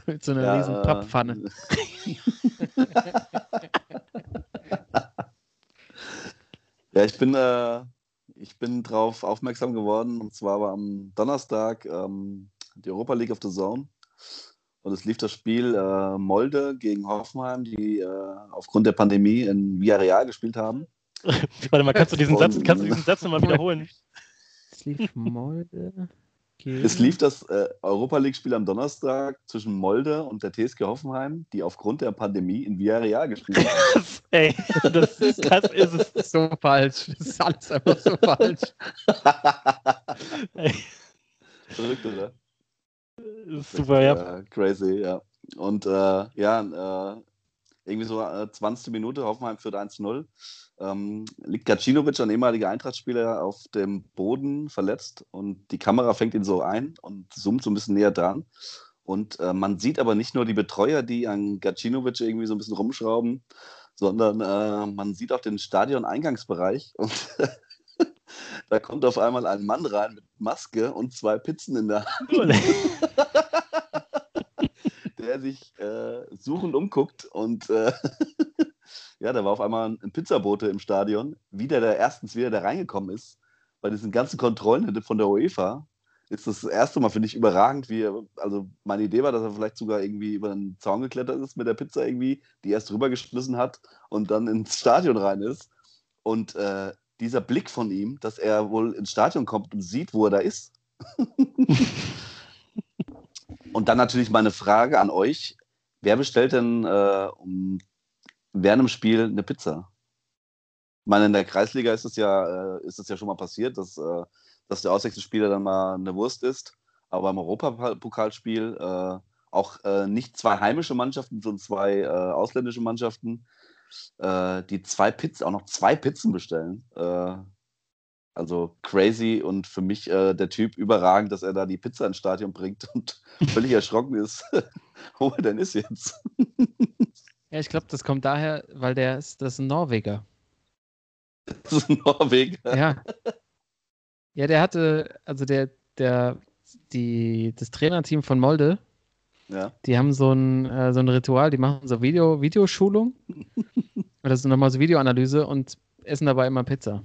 S3: <laughs>
S2: Mit so einer
S4: Ja,
S2: riesen Papppfanne. <laughs>
S4: Ja, ich bin, äh, ich bin drauf aufmerksam geworden und zwar war am Donnerstag ähm, die Europa League of the Zone und es lief das Spiel äh, Molde gegen Hoffenheim, die äh, aufgrund der Pandemie in Villarreal gespielt haben. <laughs>
S3: Warte mal, kannst du diesen Satz, kannst du diesen Satz nochmal wiederholen?
S2: Es lief Molde. Gegen-
S4: Es lief das äh, Europa League-Spiel am Donnerstag zwischen Molde und der TSG Hoffenheim, die aufgrund der Pandemie in Villarreal gespielt haben. <laughs>
S3: Ey, das ist, das ist es. <laughs>
S2: so falsch. Das ist alles einfach so falsch. <laughs>
S3: Ey,
S4: Verrückt, oder?
S3: das ist super, ja.
S4: Äh, crazy, ja. Und äh, ja, äh, irgendwie so äh, 20. Minute, Hoffenheim führt 1-0. Ähm, liegt Gacinovic, ein ehemaliger Eintrachtspieler, auf dem Boden verletzt und die Kamera fängt ihn so ein und zoomt so ein bisschen näher dran. Und äh, man sieht aber nicht nur die Betreuer, die an Gacinovic irgendwie so ein bisschen rumschrauben, sondern äh, man sieht auch den Stadion-Eingangsbereich und <laughs> da kommt auf einmal ein Mann rein mit Maske und zwei Pizzen in der Hand <laughs> <laughs> der sich äh, suchend umguckt und äh, <laughs> ja, da war auf einmal ein Pizzabote im Stadion, wieder der erstens wieder der reingekommen ist, bei diesen ganzen Kontrollen von der UEFA. Ist das, erste Mal, finde ich, überragend, wie also meine Idee war, dass er vielleicht sogar irgendwie über den Zaun geklettert ist mit der Pizza irgendwie, die erst rübergeschmissen hat und dann ins Stadion rein ist. Und äh, dieser Blick von ihm, dass er wohl ins Stadion kommt und sieht, wo er da ist. <laughs> Und dann natürlich meine Frage an euch: Wer bestellt denn äh, um, während dem Spiel eine Pizza? Ich meine, in der Kreisliga ist es ja, äh, ist ja schon mal passiert, dass, äh, dass der Auswechselspieler dann mal eine Wurst isst. Aber beim Europapokalspiel äh, auch äh, nicht zwei heimische Mannschaften, sondern zwei äh, ausländische Mannschaften, äh, die zwei Pizzen, auch noch zwei Pizzen bestellen. Also crazy und für mich äh, der Typ überragend, dass er da die Pizza ins Stadion bringt <laughs> und völlig erschrocken ist, <laughs> wo er denn ist jetzt. <laughs>
S2: Ja, ich glaube, das kommt daher, weil der ist, das ist ein Norweger.
S4: Das ist ein Norweger.
S2: Ja. Ja, der hatte, also der, der, die, das Trainerteam von Molde,
S4: Ja.
S2: die haben so ein, äh, so ein Ritual, die machen so Video, Videoschulung oder so nochmal so Videoanalyse und essen dabei immer Pizza.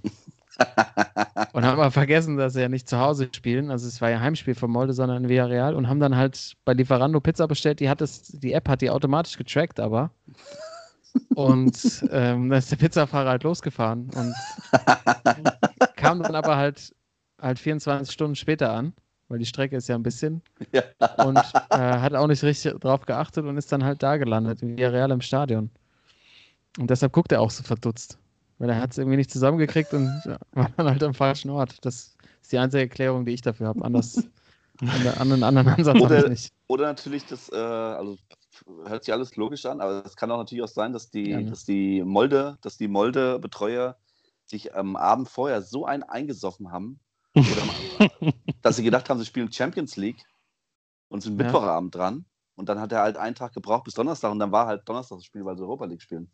S2: Und haben aber vergessen, dass sie ja nicht zu Hause spielen. Also es war ja Heimspiel von Molde, sondern in Villarreal und haben dann halt bei Lieferando Pizza bestellt. Die hat es, die App hat die automatisch getrackt, aber. Und ähm, dann ist der Pizzafahrer halt losgefahren und kam dann aber halt, halt 24 Stunden später an, weil die Strecke ist ja ein bisschen
S4: Ja.
S2: und äh, hat auch nicht richtig drauf geachtet und ist dann halt da gelandet, in Villarreal im Stadion. Und deshalb guckt er auch so verdutzt, weil er hat es irgendwie nicht zusammengekriegt und ja, war dann halt am falschen Ort. Das ist die einzige Erklärung, die ich dafür habe. Anders, an einen anderen Ansatz habe ich
S4: Oder,
S2: nicht.
S4: oder natürlich das, äh, also hört sich alles logisch an, aber es kann auch natürlich auch sein, dass die,
S2: Gerne.
S4: dass die Molde, dass die Molde-Betreuer sich am Abend vorher so einen eingesoffen haben, oder, dass sie gedacht haben, sie spielen Champions League und sind
S2: Ja.
S4: Mittwochabend dran. Und dann hat er halt einen Tag gebraucht bis Donnerstag und dann war halt Donnerstag das Spiel, weil sie Europa League spielen.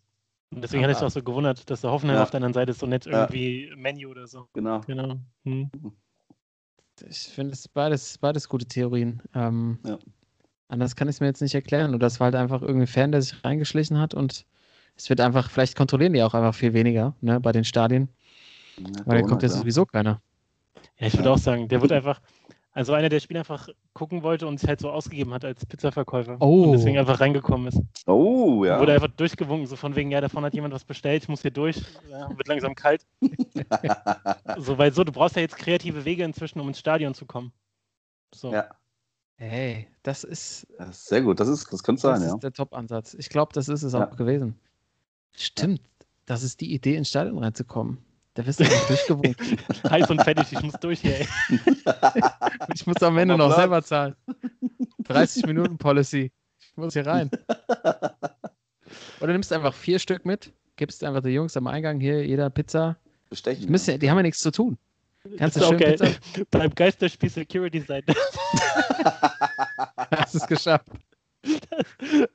S3: Und deswegen hatte ich mich auch so gewundert, dass der Hoffenheim
S4: Ja.
S3: auf der anderen Seite ist und nicht
S4: Ja.
S3: irgendwie Menu oder so.
S4: Genau.
S3: Genau. Hm.
S2: Ich finde es beides, beides gute Theorien. Ähm,
S4: Ja.
S2: Anders kann ich es mir jetzt nicht erklären. Und das war halt einfach irgendwie Fan, der sich reingeschlichen hat und es wird einfach, vielleicht kontrollieren die auch einfach viel weniger ne, bei den Stadien,
S4: Ja,
S2: weil da kommt ja sowieso keiner.
S3: Ja, ich würde auch sagen, der wird <laughs> einfach, also einer, der das Spiel einfach gucken wollte und sich halt so ausgegeben hat als Pizzaverkäufer.
S2: Oh.
S3: Und deswegen einfach reingekommen ist.
S4: Oh, ja.
S3: Wurde einfach durchgewunken, so von wegen, ja, davon hat jemand was bestellt, ich muss hier durch, ja, wird langsam kalt. <laughs> so, weil so, du brauchst ja jetzt kreative Wege inzwischen, um ins Stadion zu kommen. So.
S4: Ja.
S2: Hey, das ist,
S4: Ja, sehr gut, das, ist, das könnte
S2: das
S4: sein,
S2: ist
S4: ja.
S2: der Top-Ansatz. Ich glaube, das ist es
S4: Ja.
S2: auch gewesen. Stimmt, das ist die Idee, ins Stadion reinzukommen. Da wirst du durchgewunken. <laughs>
S3: Heiß und fertig, ich muss durch hier, ey. <laughs>
S2: Ich muss am Ende noch selber zahlen. 30 Minuten Policy. Ich muss hier rein. <laughs> Oder nimmst einfach vier Stück mit, gibst einfach den Jungs am Eingang hier jeder Pizza. Die,
S4: Bestechen.
S2: müssen, ja- die haben ja nichts zu tun. Kannst du
S3: Ist
S2: schön
S3: okay.
S2: Pizza?
S3: Beim Geisterspiel Security sein.
S2: Hast es geschafft.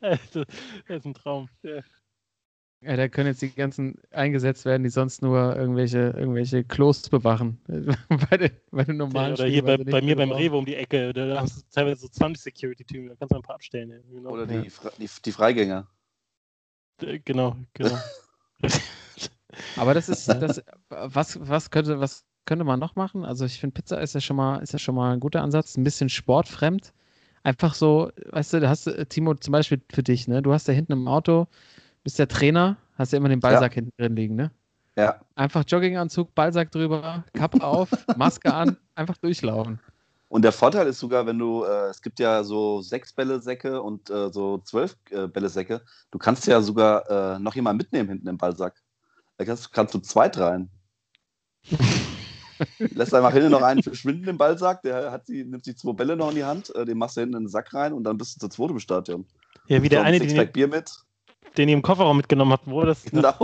S3: also, das ist ein Traum. Ja.
S2: Ja, da können jetzt die ganzen eingesetzt werden, die sonst nur irgendwelche, irgendwelche Klos bewachen. <laughs> bei, den, bei den normalen
S3: Oder
S2: Spielen,
S3: hier bei, bei mir beim. Rewe um die Ecke, da hast du teilweise so 20 Security-Typen, da kannst du ein paar abstellen. Ja. Genau.
S4: Oder
S2: Ja.
S4: die, Fre- die, die Freigänger.
S3: Genau, genau. <laughs>
S2: Aber das ist, das, was, was, könnte, was könnte man noch machen? Also ich finde, Pizza ist ja schon mal, ist ja schon mal ein guter Ansatz, ein bisschen sportfremd. Einfach so, weißt du, da hast du, Timo, zum Beispiel für dich, ne? Du hast da hinten im Auto, bist der Trainer, hast ja immer den Ballsack hinten drin liegen, ne?
S4: Ja.
S2: Einfach Jogginganzug, Ballsack drüber, Kappe <laughs> auf, Maske an, einfach durchlaufen.
S4: Und der Vorteil ist sogar, wenn du, äh, es gibt ja so sechs Bälle-Säcke und äh, so zwölf äh, Bälle-Säcke, du kannst ja sogar äh, noch jemanden mitnehmen hinten im Ballsack. Da kannst, kannst du zweit rein. <laughs> Lässt einfach hinten noch einen verschwinden im Ballsack, der hat die, nimmt sich zwei Bälle noch in die Hand, äh, den machst du hinten in den Sack rein und dann bist du zu zweit im Stadion.
S3: Ja, wie der eine, den,
S4: Bier mit.
S3: Den ihr im Kofferraum mitgenommen habt, wo das?
S4: Genau.
S3: nach,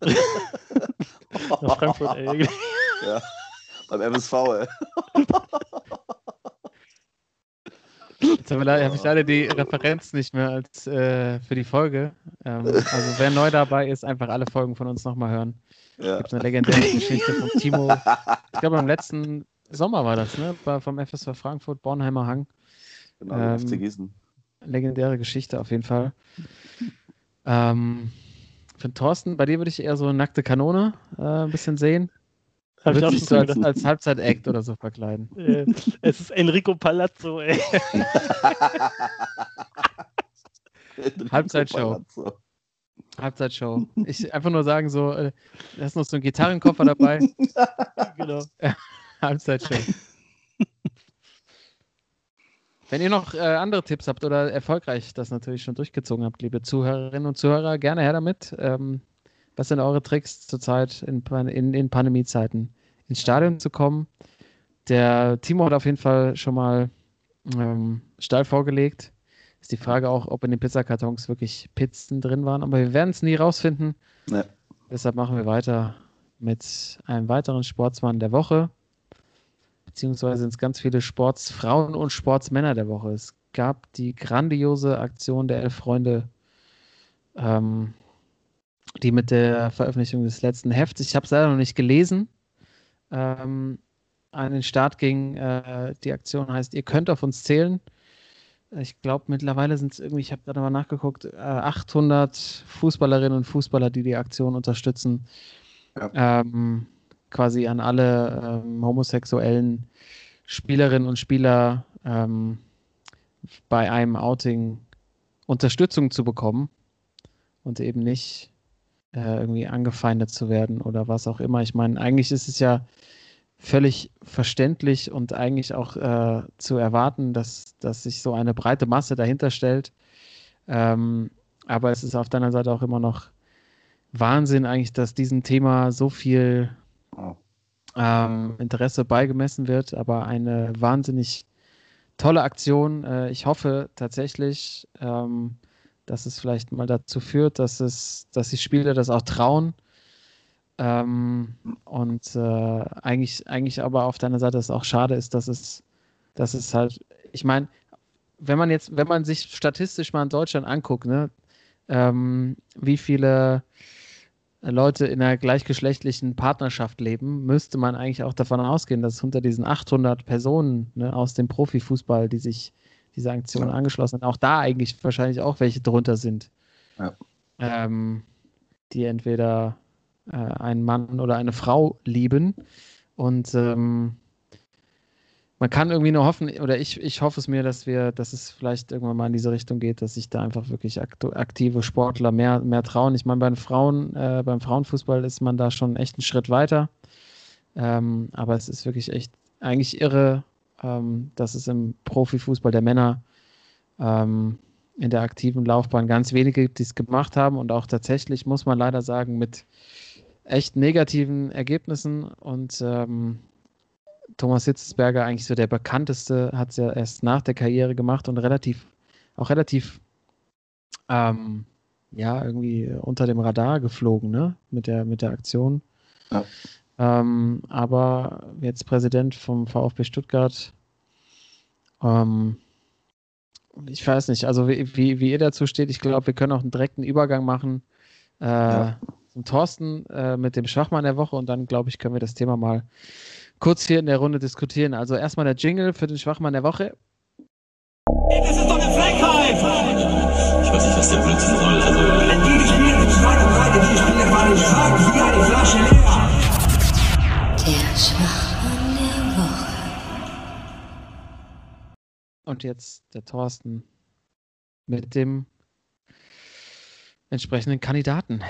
S3: <laughs> <laughs> nach Frankfurt, ey.
S4: ja. Beim MSV, ey.
S2: Jetzt habe hab ich leider die Referenz nicht mehr als äh, für die Folge. Ähm, also wer neu dabei ist, einfach alle Folgen von uns nochmal hören.
S4: Ja.
S2: Gibt eine legendäre Geschichte von Timo. Ich glaube, im letzten Sommer war das, ne? War vom FSV Frankfurt, Bornheimer Hang.
S4: Genau,
S2: Ähm,
S4: FC Gießen.
S2: Legendäre Geschichte auf jeden Fall. Ähm, für Thorsten, bei dir würde ich eher so nackte Kanone äh, ein bisschen sehen.
S3: Hab auch
S2: sich so als, als Halbzeit-Act oder so verkleiden. <laughs>
S3: Äh, Es ist Enrico Palazzo, ey. <laughs>
S2: Halbzeitshow. Halbzeitshow. Ich einfach nur sagen, so, äh, da ist noch so ein Gitarrenkoffer dabei. <laughs>
S3: genau.
S2: Halbzeitshow. Wenn ihr noch äh, andere Tipps habt oder erfolgreich das natürlich schon durchgezogen habt, liebe Zuhörerinnen und Zuhörer, gerne her damit. Ähm, was sind eure Tricks zurzeit in, in, in Pandemiezeiten ins Stadion zu kommen? Der Timo hat auf jeden Fall schon mal ähm, steil vorgelegt. Ist die Frage auch, ob in den Pizzakartons wirklich Pizzen drin waren, aber wir werden es nie rausfinden.
S4: Ja.
S2: Deshalb machen wir weiter mit einem weiteren Sportsmann der Woche. Beziehungsweise sind es ganz viele Sportsfrauen und Sportsmänner der Woche. Es gab die grandiose Aktion der Elf Freunde, ähm, die mit der Veröffentlichung des letzten Hefts, ich habe es leider noch nicht gelesen, ähm, an den Start ging. Äh, die Aktion heißt, ihr könnt auf uns zählen. Ich glaube, mittlerweile sind es irgendwie, ich habe gerade mal nachgeguckt, äh, 800 Fußballerinnen und Fußballer, die die Aktion unterstützen. Ähm, quasi an alle ähm, homosexuellen Spielerinnen und Spieler ähm, bei einem Outing Unterstützung zu bekommen und eben nicht äh, irgendwie angefeindet zu werden oder was auch immer. Ich meine, eigentlich ist es ja völlig verständlich und eigentlich auch äh, zu erwarten, dass, dass sich so eine breite Masse dahinter stellt. Ähm, aber es ist auf deiner Seite auch immer noch Wahnsinn eigentlich, dass diesem Thema so viel. Ähm, Interesse beigemessen wird, aber eine wahnsinnig tolle Aktion. Äh, ich hoffe tatsächlich, ähm, dass es vielleicht mal dazu führt, dass es, dass die Spieler das auch trauen. Ähm, und äh, eigentlich, eigentlich aber auf deiner Seite es auch schade ist, dass es, dass es halt, ich meine, wenn man jetzt, wenn man sich statistisch mal in Deutschland anguckt, ne, ähm, wie viele Leute in einer gleichgeschlechtlichen Partnerschaft leben, müsste man eigentlich auch davon ausgehen, dass unter diesen 800 Personen ne, aus dem Profifußball, die sich dieser Aktion
S4: Ja.
S2: angeschlossen haben, auch da eigentlich wahrscheinlich auch welche drunter sind.
S4: Ja.
S2: Ähm, die entweder äh, einen Mann oder eine Frau lieben. Und ähm, man kann irgendwie nur hoffen, oder ich, ich hoffe es mir, dass wir, dass es vielleicht irgendwann mal in diese Richtung geht, dass sich da einfach wirklich aktive Sportler mehr, mehr trauen. Ich meine, bei Frauen, äh, beim Frauenfußball ist man da schon echt einen Schritt weiter. Ähm, aber es ist wirklich echt eigentlich irre, ähm, dass es im Profifußball der Männer ähm, in der aktiven Laufbahn ganz wenige gibt, die es gemacht haben und auch tatsächlich, muss man leider sagen, mit echt negativen Ergebnissen und ähm, Thomas Hitzesberger eigentlich so der bekannteste, hat es ja erst nach der Karriere gemacht und relativ, auch relativ, ähm, ja, irgendwie unter dem Radar geflogen, ne, mit der, mit der Aktion.
S4: Ja.
S2: Ähm, aber jetzt Präsident vom VfB Stuttgart, ähm, ich weiß nicht, also wie, wie, wie ihr dazu steht, ich glaube, wir können auch einen direkten Übergang machen äh,
S4: Ja.
S2: zum Thorsten äh, mit dem Schwachmann der Woche und dann, glaube ich, können wir das Thema mal kurz hier in der Runde diskutieren. Also erstmal der Jingle für den Schwachmann der Woche.
S6: Das ist doch eine Frechheit!
S7: Ich weiß nicht, was der Blödsinn soll. Also,
S6: Die spielen in zwei und drei, die Spiele waren nicht stark wie eine Flasche leer.
S5: Der Schwachmann der Woche.
S2: Und jetzt der Thorsten mit dem entsprechenden Kandidaten.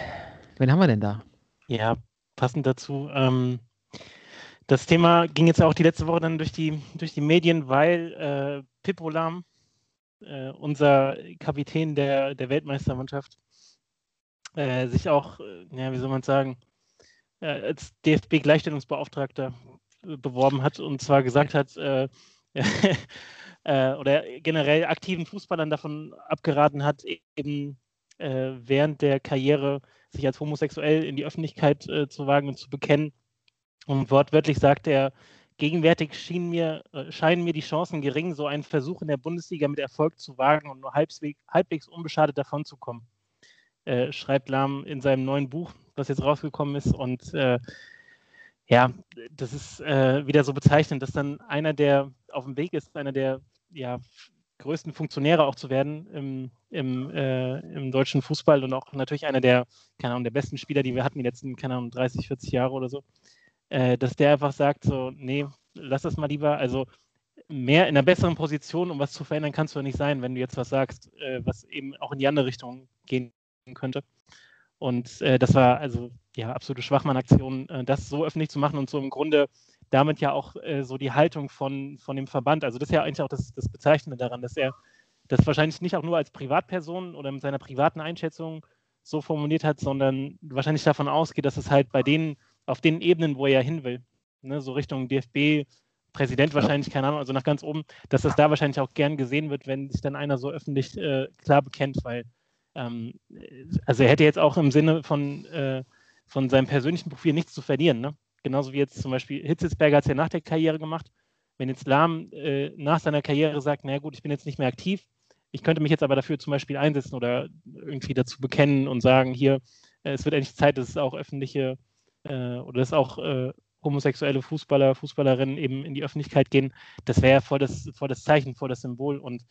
S2: Wen haben wir denn da?
S3: Ja, passend dazu. Ähm, das Thema ging jetzt auch die letzte Woche dann durch die, durch die Medien, weil äh, Pippo Lahm, äh, unser Kapitän der, der Weltmeistermannschaft, äh, sich auch, äh, ja, wie soll man sagen, äh, als DFB-Gleichstellungsbeauftragter äh, beworben hat und zwar gesagt hat, <laughs> oder generell aktiven Fußballern davon abgeraten hat, eben äh, während der Karriere sich als homosexuell in die Öffentlichkeit zu wagen und zu bekennen. Und wortwörtlich sagt er, gegenwärtig mir, äh, scheinen mir die Chancen gering, so einen Versuch in der Bundesliga mit Erfolg zu wagen und nur halbwegs, halbwegs unbeschadet davonzukommen. Äh, schreibt Lahm in seinem neuen Buch, was jetzt rausgekommen ist. Und äh, ja, das ist äh, wieder so bezeichnend, dass dann einer, der auf dem Weg ist, einer der ja, größten Funktionäre auch zu werden im, im, äh, im deutschen Fußball und auch natürlich einer der, keine Ahnung, der besten Spieler, die wir hatten die letzten, keine Ahnung, 30, 40 Jahre oder so, äh, dass der einfach sagt, so, nee, lass das mal lieber, also mehr in einer besseren Position, um was zu verändern, kannst du ja nicht sein, wenn du jetzt was sagst, äh, was eben auch in die andere Richtung gehen könnte. Und äh, das war also ja absolute Schwachmann-Aktion, äh, das so öffentlich zu machen und so im Grunde damit ja auch äh, so die Haltung von, von dem Verband. Also das ist ja eigentlich auch das, das Bezeichnende daran, dass er das wahrscheinlich nicht auch nur als Privatperson oder mit seiner privaten Einschätzung so formuliert hat, sondern wahrscheinlich davon ausgeht, dass es halt bei denen, auf den Ebenen, wo er hin will, ne, so Richtung DFB, Präsident wahrscheinlich, keine Ahnung, also nach ganz oben, dass das da wahrscheinlich auch gern gesehen wird, wenn sich dann einer so öffentlich äh, klar bekennt, weil ähm, also er hätte jetzt auch im Sinne von, äh, von seinem persönlichen Profil nichts zu verlieren, ne? Genauso wie jetzt zum Beispiel Hitzelsberger hat es ja nach der Karriere gemacht. Wenn jetzt Lahm äh, nach seiner Karriere sagt, na gut, ich bin jetzt nicht mehr aktiv, ich könnte mich jetzt aber dafür zum Beispiel einsetzen oder irgendwie dazu bekennen und sagen, hier, äh, es wird endlich Zeit, dass es auch öffentliche äh, oder dass auch äh, homosexuelle Fußballer, Fußballerinnen eben in die Öffentlichkeit gehen. Das wäre ja voll das, voll das Zeichen, voll das Symbol. Und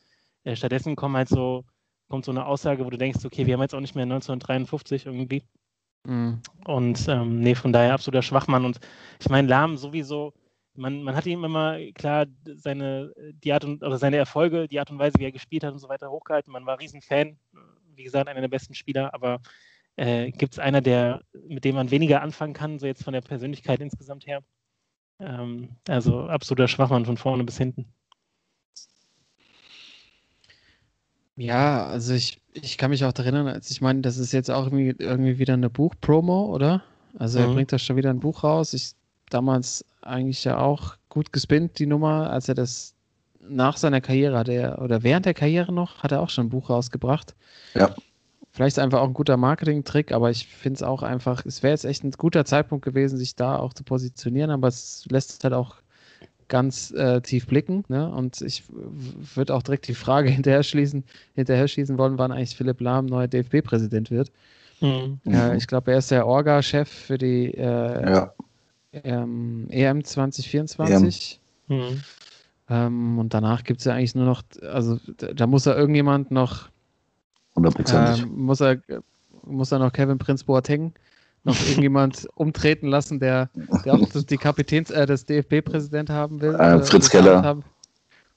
S3: äh, stattdessen kommen halt so, kommt so eine Aussage, wo du denkst, okay, wir haben jetzt auch nicht mehr 1953 irgendwie.
S2: Mhm.
S3: Und ähm, nee, von daher absoluter Schwachmann. Und ich meine, Lahm sowieso, man, man hat ihm immer klar seine, die Art und, oder seine Erfolge, die Art und Weise, wie er gespielt hat und so weiter hochgehalten. Man war Riesenfan, wie gesagt, einer der besten Spieler, aber äh, gibt es einer, der, mit dem man weniger anfangen kann, so jetzt von der Persönlichkeit insgesamt her? Ähm, also absoluter Schwachmann von vorne bis hinten.
S2: Ja, also ich, ich kann mich auch erinnern, als ich meine, das ist jetzt auch irgendwie, irgendwie wieder eine Buchpromo, oder? Also er
S3: Mhm.
S2: bringt da schon wieder ein Buch raus. Ich damals eigentlich ja auch gut gespinnt, die Nummer, als er das nach seiner Karriere hat er, oder während der Karriere noch, hat er auch schon ein Buch rausgebracht.
S4: Ja.
S2: Vielleicht ist es einfach auch ein guter Marketing-Trick, aber ich finde es auch einfach, es wäre jetzt echt ein guter Zeitpunkt gewesen, sich da auch zu positionieren, aber es lässt halt auch ganz äh, tief blicken. Ne? Und ich würde auch direkt die Frage <laughs> hinterher schließen, hinterher schießen wollen, wann eigentlich Philipp Lahm neuer DFB-Präsident wird.
S3: Mhm.
S2: Äh, ich glaube, er ist der Orga-Chef für die äh,
S4: Ja.
S2: ähm, EM 2024.
S3: Mhm.
S2: Ähm, und danach gibt es ja eigentlich nur noch, also da, da muss er irgendjemand noch,
S4: Hundertprozentig.
S2: ähm, muss er muss er noch Kevin Prince Boateng noch <laughs> irgendjemand umtreten lassen, der, der auch das, die Kapitäns, äh, das DFB-Präsident haben will.
S4: Äh,
S2: äh,
S4: Fritz Keller.
S2: Haben.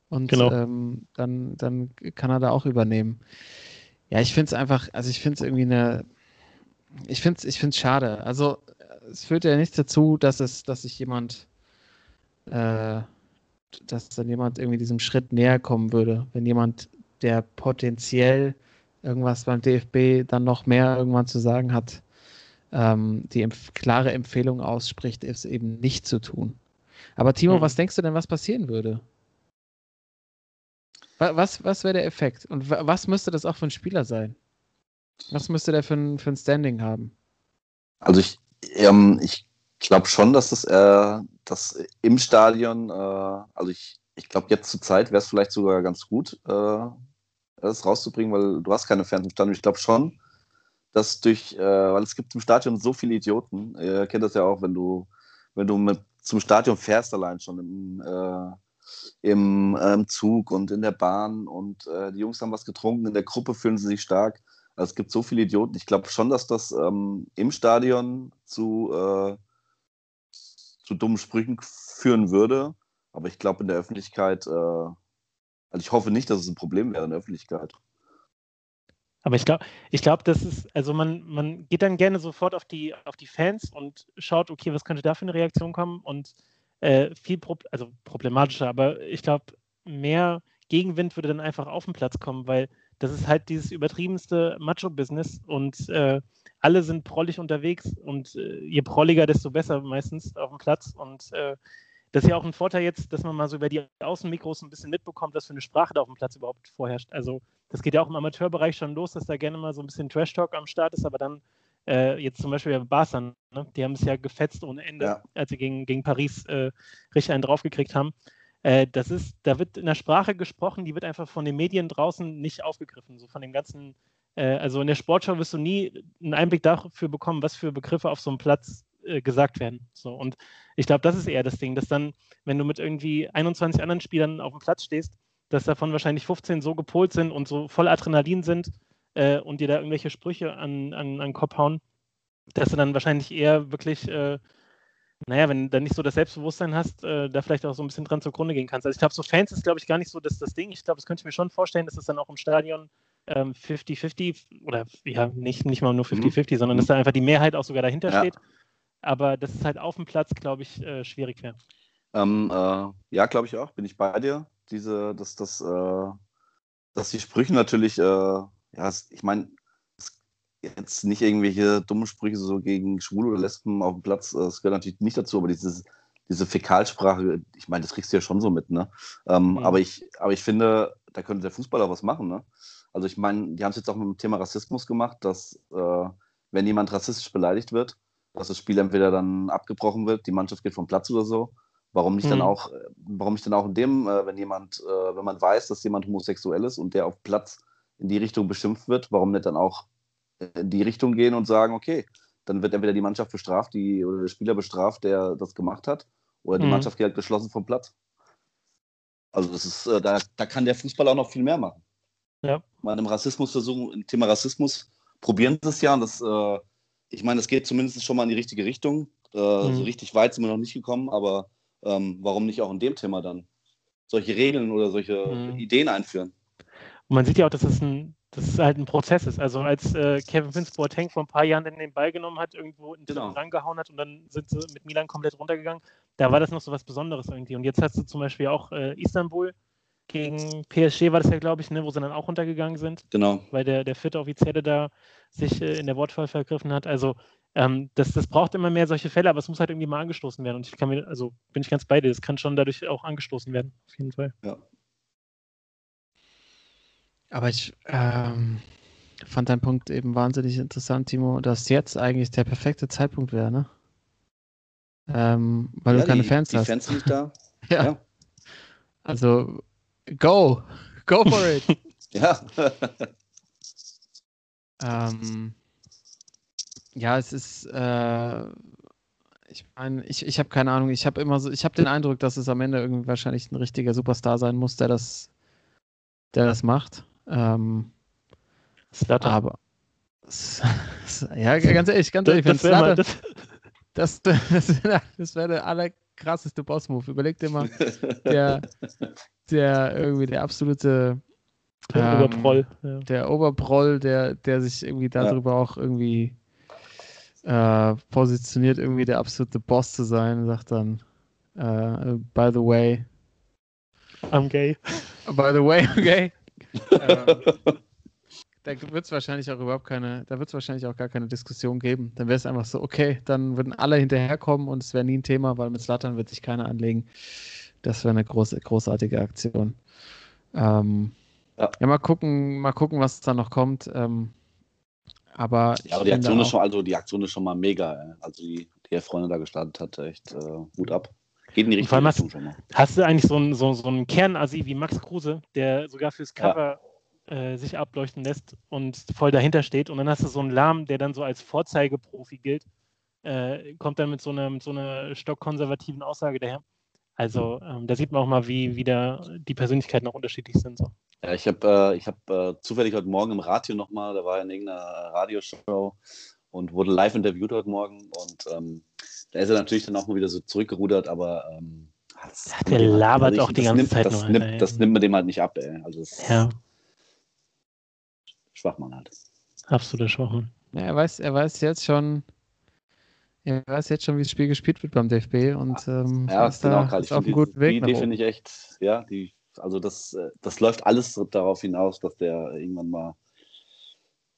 S2: Und
S3: Genau.
S2: ähm, dann, dann kann er da auch übernehmen. Ja, ich finde es einfach, also ich finde es irgendwie eine, ich finde es ich find's schade. Also es führt ja nichts dazu, dass es, dass sich jemand, äh, dass dann jemand irgendwie diesem Schritt näher kommen würde, wenn jemand, der potenziell irgendwas beim DFB dann noch mehr irgendwann zu sagen hat, ähm, die empf klare Empfehlung ausspricht, es eben nicht zu tun. Aber Timo,
S3: Mhm.
S2: was denkst du denn, was passieren würde? Wa- Was, was wäre der Effekt? Und wa- was müsste das auch für ein Spieler sein? Was müsste der für ein, für ein Standing haben?
S4: Also ich, ähm, ich glaube schon, dass das, äh, das im Stadion, äh, also ich, ich glaube jetzt zur Zeit wäre es vielleicht sogar ganz gut, äh, das rauszubringen, weil du hast keine Fans im Stadion. Ich glaube schon, dass durch, äh, weil es gibt im Stadion so viele Idioten. Ihr kennt das ja auch, wenn du, wenn du mit, zum Stadion fährst allein schon im, äh, im ähm, Zug und in der Bahn und äh, die Jungs haben was getrunken, in der Gruppe fühlen sie sich stark. Also es gibt so viele Idioten. Ich glaube schon, dass das ähm, im Stadion zu, äh, zu dummen Sprüchen führen würde. Aber ich glaube in der Öffentlichkeit, äh, also ich hoffe nicht, dass es ein Problem wäre in der Öffentlichkeit.
S3: Aber ich glaube, ich glaube, das ist, also man, man geht dann gerne sofort auf die, auf die Fans und schaut, okay, was könnte da für eine Reaktion kommen und äh, viel, Pro also problematischer, aber ich glaube, mehr Gegenwind würde dann einfach auf den Platz kommen, weil das ist halt dieses übertriebenste Macho-Business und äh, alle sind prollig unterwegs und äh, je prolliger, desto besser meistens auf dem Platz und äh, das ist ja auch ein Vorteil jetzt, dass man mal so über die Außenmikros ein bisschen mitbekommt, was für eine Sprache da auf dem Platz überhaupt vorherrscht. Also das geht ja auch im Amateurbereich schon los, dass da gerne mal so ein bisschen Trash-Talk am Start ist, aber dann äh, jetzt zum Beispiel bei Barca, ne? die haben es ja gefetzt ohne Ende,
S4: Ja.
S3: als sie gegen, gegen Paris äh, richtig einen draufgekriegt haben. Äh, das ist, da wird in der Sprache gesprochen, die wird einfach von den Medien draußen nicht aufgegriffen, so von dem ganzen, äh, also in der Sportschau wirst du nie einen Einblick dafür bekommen, was für Begriffe auf so einem Platz äh, gesagt werden. So, und ich glaube, das ist eher das Ding, dass dann, wenn du mit irgendwie 21 anderen Spielern auf dem Platz stehst, dass davon wahrscheinlich 15 so gepolt sind und so voll Adrenalin sind äh, und dir da irgendwelche Sprüche an, an, an den Kopf hauen, dass du dann wahrscheinlich eher wirklich, äh, naja, wenn du dann nicht so das Selbstbewusstsein hast, äh, da vielleicht auch so ein bisschen dran zugrunde gehen kannst. Also ich glaube, so Fans ist, glaube ich, gar nicht so das, das Ding. Ich glaube, das könnte ich mir schon vorstellen, dass es dann auch im Stadion ähm, 50-50 oder ja, nicht, nicht mal nur 50-50, sondern dass da einfach die Mehrheit auch sogar dahinter
S4: Ja.
S3: steht. Aber dass es halt auf dem Platz, glaube ich, äh, schwierig wäre.
S4: Ähm, äh, ja, glaube ich auch, bin ich bei dir. Diese, dass, das, äh, dass die Sprüche natürlich, äh, ja, ich meine, jetzt nicht irgendwelche dummen Sprüche so gegen Schwule oder Lesben auf dem Platz, äh, das gehört natürlich nicht dazu, aber dieses, diese Fäkalsprache, ich meine, das kriegst du ja schon so mit, ne? Ähm,
S3: Mhm.
S4: aber, ich, aber ich finde, da könnte der Fußballer was machen, ne? Also ich meine, die haben es jetzt auch mit dem Thema Rassismus gemacht, dass äh, wenn jemand rassistisch beleidigt wird, dass das Spiel entweder dann abgebrochen wird, die Mannschaft geht vom Platz oder so. Warum nicht dann
S3: Mhm.
S4: auch, äh, warum nicht dann auch in dem, äh, wenn jemand, äh, wenn man weiß, dass jemand homosexuell ist und der auf Platz in die Richtung beschimpft wird, warum nicht dann auch in die Richtung gehen und sagen, okay, dann wird entweder die Mannschaft bestraft, die oder der Spieler bestraft, der das gemacht hat, oder die
S3: Mhm.
S4: Mannschaft geht halt geschlossen vom Platz. Also das ist, da, da kann der Fußball auch noch viel mehr machen.
S3: Ja.
S4: Mal im Rassismus versuchen, im Thema Rassismus probieren sie es ja und das, äh, ich meine, es geht zumindest schon mal in die richtige Richtung. Äh,
S3: Mhm.
S4: So richtig weit sind wir noch nicht gekommen, aber ähm, warum nicht auch in dem Thema dann solche Regeln oder solche
S3: Mhm.
S4: Ideen einführen?
S3: Und man sieht ja auch, dass es ein, dass es halt ein Prozess ist. Also als äh, Kevin Prince Boateng vor ein paar Jahren den Ball genommen hat, irgendwo in den
S4: Genau.
S3: rangehauen hat und dann sind sie mit Milan komplett runtergegangen, da war das noch so was Besonderes irgendwie. Und jetzt hast du zum Beispiel auch äh, Istanbul gegen PSG war das ja, glaube ich, ne, wo sie dann auch runtergegangen sind,
S4: Genau.
S3: weil der, der vierte Offizielle da sich äh, in der Wortwahl vergriffen hat. Also ähm, das, das braucht immer mehr solche Fälle, aber es muss halt irgendwie mal angestoßen werden. Und ich kann mir, also bin ich ganz bei dir, das kann schon dadurch auch angestoßen werden, auf jeden Fall.
S4: Ja.
S2: Aber ich ähm, fand deinen Punkt eben wahnsinnig interessant, Timo, dass jetzt eigentlich der perfekte Zeitpunkt wäre, ne? Ähm, weil
S4: ja,
S2: du keine
S4: die,
S2: Fans
S4: die
S2: hast.
S4: Fans sind nicht da. <laughs>
S2: Ja.
S4: Ja.
S2: Also, go! Go for it! <laughs>
S4: Ja.
S2: ähm, ja, es ist, äh, ich meine, ich, ich habe keine Ahnung, ich habe immer so, ich habe den Eindruck, dass es am Ende irgendwie wahrscheinlich ein richtiger Superstar sein muss, der das, der das macht. Ähm, aber <laughs> ja, ganz ehrlich, ganz ehrlich, wenn
S3: das wäre
S2: Zlatan-
S3: das,
S2: das, <laughs> das, wär- das wäre der allerkrasseste Boss-Move. Überleg dir mal, <laughs> der, der irgendwie der absolute
S3: der
S2: ähm,
S3: Oberproll. Ja.
S2: der Oberproll, der, der sich irgendwie darüber auch irgendwie äh, positioniert, irgendwie der absolute Boss zu sein, sagt dann, äh, by the way,
S3: I'm gay.
S2: by the way, okay. <laughs> ähm, da wird es wahrscheinlich auch überhaupt keine, da wird es wahrscheinlich auch gar keine Diskussion geben. Dann wäre es einfach so, okay, dann würden alle hinterherkommen und es wäre nie ein Thema, weil mit Slattern wird sich keiner anlegen. Das wäre eine große, großartige Aktion. Ähm,
S4: Ja.
S2: ja. mal gucken, mal gucken, was da noch kommt. Ähm, aber
S4: Ja, aber die Aktion ist schon, also die Aktion ist schon mal mega. Also die, die Freunde da gestartet hat, echt äh, Hut ab. Geht in die richtige
S3: allem hast-
S4: Richtung schon mal.
S3: Hast du eigentlich so einen, so, so einen Kernasi wie Max Kruse, der sogar fürs
S4: Ja.
S3: Äh, sich ableuchten lässt und voll dahinter steht? Und dann hast du so einen Lahm, der dann so als Vorzeigeprofi gilt, äh, kommt dann mit so einer, mit so einer stockkonservativen Aussage daher. Also ähm, da sieht man auch mal, wie, wie da die Persönlichkeiten auch unterschiedlich sind. So.
S4: Ja, ich habe äh, ich hab, äh, zufällig heute Morgen im Radio nochmal, da war er in irgendeiner Radioshow und wurde live interviewt heute Morgen. Und ähm, da ist er natürlich dann auch mal wieder so zurückgerudert, aber ähm, das
S3: Ja, der labert auch die ganze
S4: nimmt,
S3: Zeit
S4: das
S3: nur,
S4: nimmt, das nimmt man dem halt nicht ab, ey. Also das
S3: Ja,
S4: Schwachmann halt.
S3: absoluter Schwachmann.
S2: Ja, er weiß, er weiß jetzt schon, er weiß jetzt schon, wie das Spiel gespielt wird beim DFB und ähm,
S4: Ja,
S2: ist,
S4: genau,
S2: da, ist auf einem
S4: die,
S2: guten Weg.
S4: Die Idee finde ich echt, ja, die, also das, äh, das läuft alles darauf hinaus, dass der irgendwann mal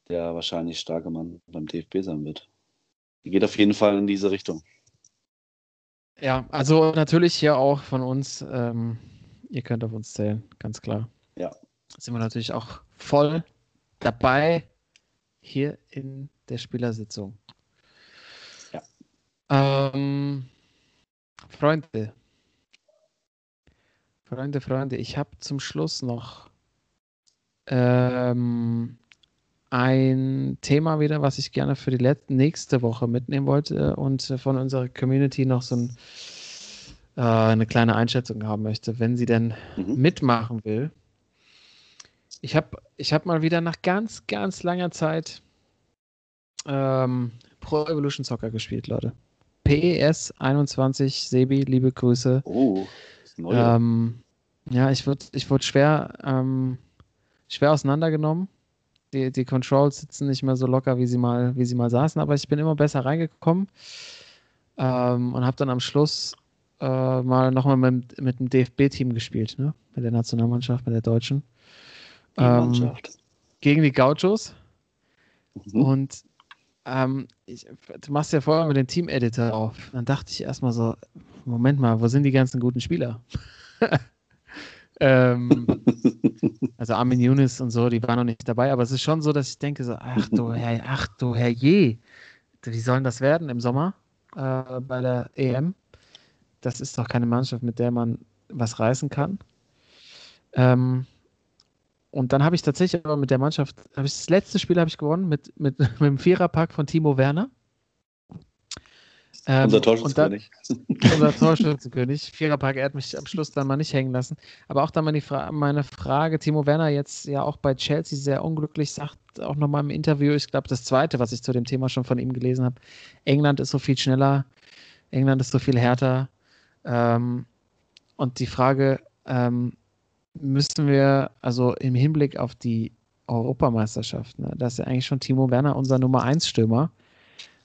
S4: der wahrscheinlich starke Mann beim DFB sein wird. Die geht auf jeden Fall in diese Richtung.
S2: Ja, also natürlich hier auch von uns. Ähm, ihr könnt auf uns zählen, ganz klar.
S4: Ja.
S2: Sind wir natürlich auch voll dabei hier in der Spielersitzung.
S4: Ja.
S2: Ähm, Freunde. Freunde, Freunde, ich habe zum Schluss noch ähm, ein Thema wieder, was ich gerne für die let- nächste Woche mitnehmen wollte und von unserer Community noch so ein, äh, eine kleine Einschätzung haben möchte, wenn sie denn
S4: Mhm.
S2: mitmachen will. Ich habe ich hab mal wieder nach ganz, ganz langer Zeit ähm, Pro Evolution Soccer gespielt, Leute. PES 21, Sebi, liebe Grüße.
S4: Oh, das Neue.
S2: Ähm, ja, ich wurde ich wurde schwer, ähm, schwer auseinandergenommen. Die, die Controls sitzen nicht mehr so locker, wie sie mal, wie sie mal saßen, aber ich bin immer besser reingekommen ähm, und habe dann am Schluss äh, mal nochmal mit, mit dem DFB-Team gespielt, ne? mit der Nationalmannschaft, mit der Deutschen.
S4: Die
S2: ähm. Gegen die Gauchos.
S4: Mhm.
S2: Und ähm, ich, du machst ja vorher mit dem Team-Editor auf. Dann dachte ich erstmal so, Moment mal, wo sind die ganzen guten Spieler? <laughs> ähm, <laughs> also Armin Younes und so, die waren noch nicht dabei, aber es ist schon so, dass ich denke so, ach du Herr, ach du Herr je, wie sollen das werden im Sommer äh, bei der EM? Das ist doch keine Mannschaft, mit der man was reißen kann. Ähm, und dann habe ich tatsächlich aber mit der Mannschaft, habe ich das letzte Spiel habe ich gewonnen mit, mit, <laughs> mit dem Viererpack von Timo Werner. Ähm,
S4: Unser Torschützenkönig.
S2: unser Torschützenkönig. Viererpack, er hat mich am Schluss dann mal nicht hängen lassen. Aber auch dann die Fra meine Frage, Timo Werner jetzt ja auch bei Chelsea sehr unglücklich, sagt auch nochmal im Interview, ich glaube das zweite, was ich zu dem Thema schon von ihm gelesen habe, England ist so viel schneller, England ist so viel härter. Ähm, und die Frage, ähm, müssen wir, also im Hinblick auf die Europameisterschaft, ne, da ist ja eigentlich schon Timo Werner unser Nummer 1 Stürmer.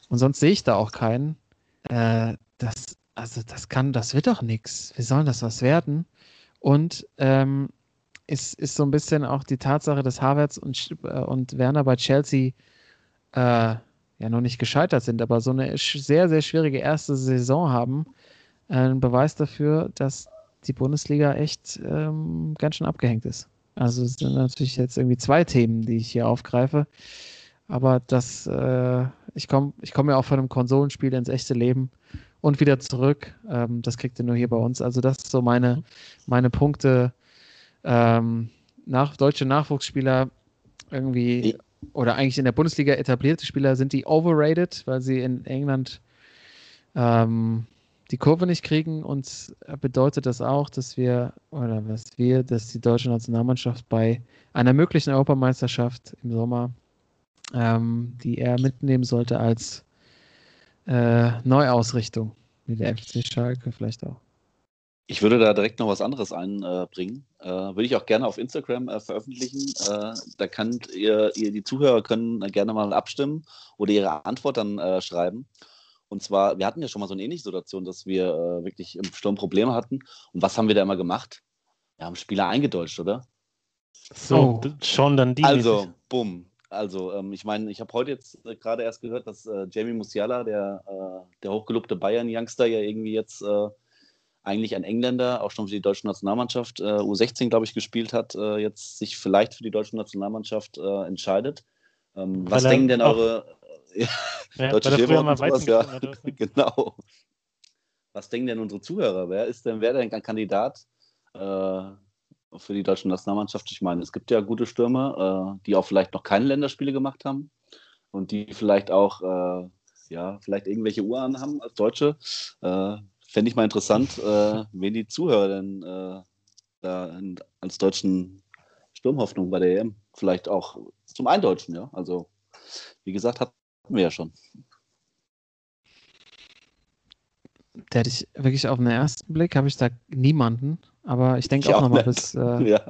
S2: Und sonst sehe ich da auch keinen. Äh, das, also das kann, das wird doch nichts. Wie soll das was werden? Und ähm, ist, ist so ein bisschen auch die Tatsache, dass Havertz und, äh, und Werner bei Chelsea äh, ja noch nicht gescheitert sind, aber so eine sehr, sehr schwierige erste Saison haben, äh, ein Beweis dafür, dass die Bundesliga echt ähm, ganz schön abgehängt ist. Also es sind natürlich jetzt irgendwie zwei Themen, die ich hier aufgreife. Aber das, äh, ich komme ich komm ja auch von einem Konsolenspiel ins echte Leben und wieder zurück. Ähm, das kriegt ihr nur hier bei uns. Also das ist so meine, meine Punkte. Ähm, nach, deutsche Nachwuchsspieler irgendwie oder eigentlich in der Bundesliga etablierte Spieler sind die overrated, weil sie in England ähm, die Kurve nicht kriegen. Und bedeutet das auch, dass wir, oder was wir, dass die deutsche Nationalmannschaft bei einer möglichen Europameisterschaft im Sommer, ähm, die er mitnehmen sollte als äh, Neuausrichtung, wie der FC Schalke vielleicht auch.
S4: Ich würde da direkt noch was anderes einbringen. Äh, würde ich auch gerne auf Instagram äh, veröffentlichen. Äh, da könnt ihr, ihr, die Zuhörer können gerne mal abstimmen oder ihre Antwort dann äh, schreiben. Und zwar, wir hatten ja schon mal so eine ähnliche Situation, dass wir äh, wirklich im Sturm Probleme hatten. Und was haben wir da immer gemacht? Wir haben Spieler eingedeutscht, oder?
S3: So, oh. schon dann die.
S4: Also, bumm. Also, ähm, ich meine, ich habe heute jetzt äh, gerade erst gehört, dass äh, Jamie Musiala, der, äh, der hochgelobte Bayern-Youngster, ja irgendwie jetzt äh, eigentlich ein Engländer, auch schon für die deutsche Nationalmannschaft, äh, U16, glaube ich, gespielt hat, jetzt sich vielleicht für die deutsche Nationalmannschaft entscheidet. Ähm, was denken denn eure
S3: ja, deutsche Schäfer und sowas,
S4: ja. <laughs> genau. Was denken denn unsere Zuhörer? Wer ist denn, wer denn ein Kandidat für die deutsche Nationalmannschaft. Ich meine, es gibt ja gute Stürmer, äh, die auch vielleicht noch keine Länderspiele gemacht haben und die vielleicht auch, äh, ja, vielleicht irgendwelche Uhren haben als Deutsche. Äh, Fände ich mal interessant, äh, wen die Zuhörer denn äh, da in, als deutschen Sturmhoffnung bei der EM vielleicht auch zum Eindeutschen, ja. Also, wie gesagt, hatten wir ja schon.
S2: Der hätte ich wirklich auf den ersten Blick, habe ich da niemanden. Aber ich denke auch, auch nochmal bis äh, <laughs> ja.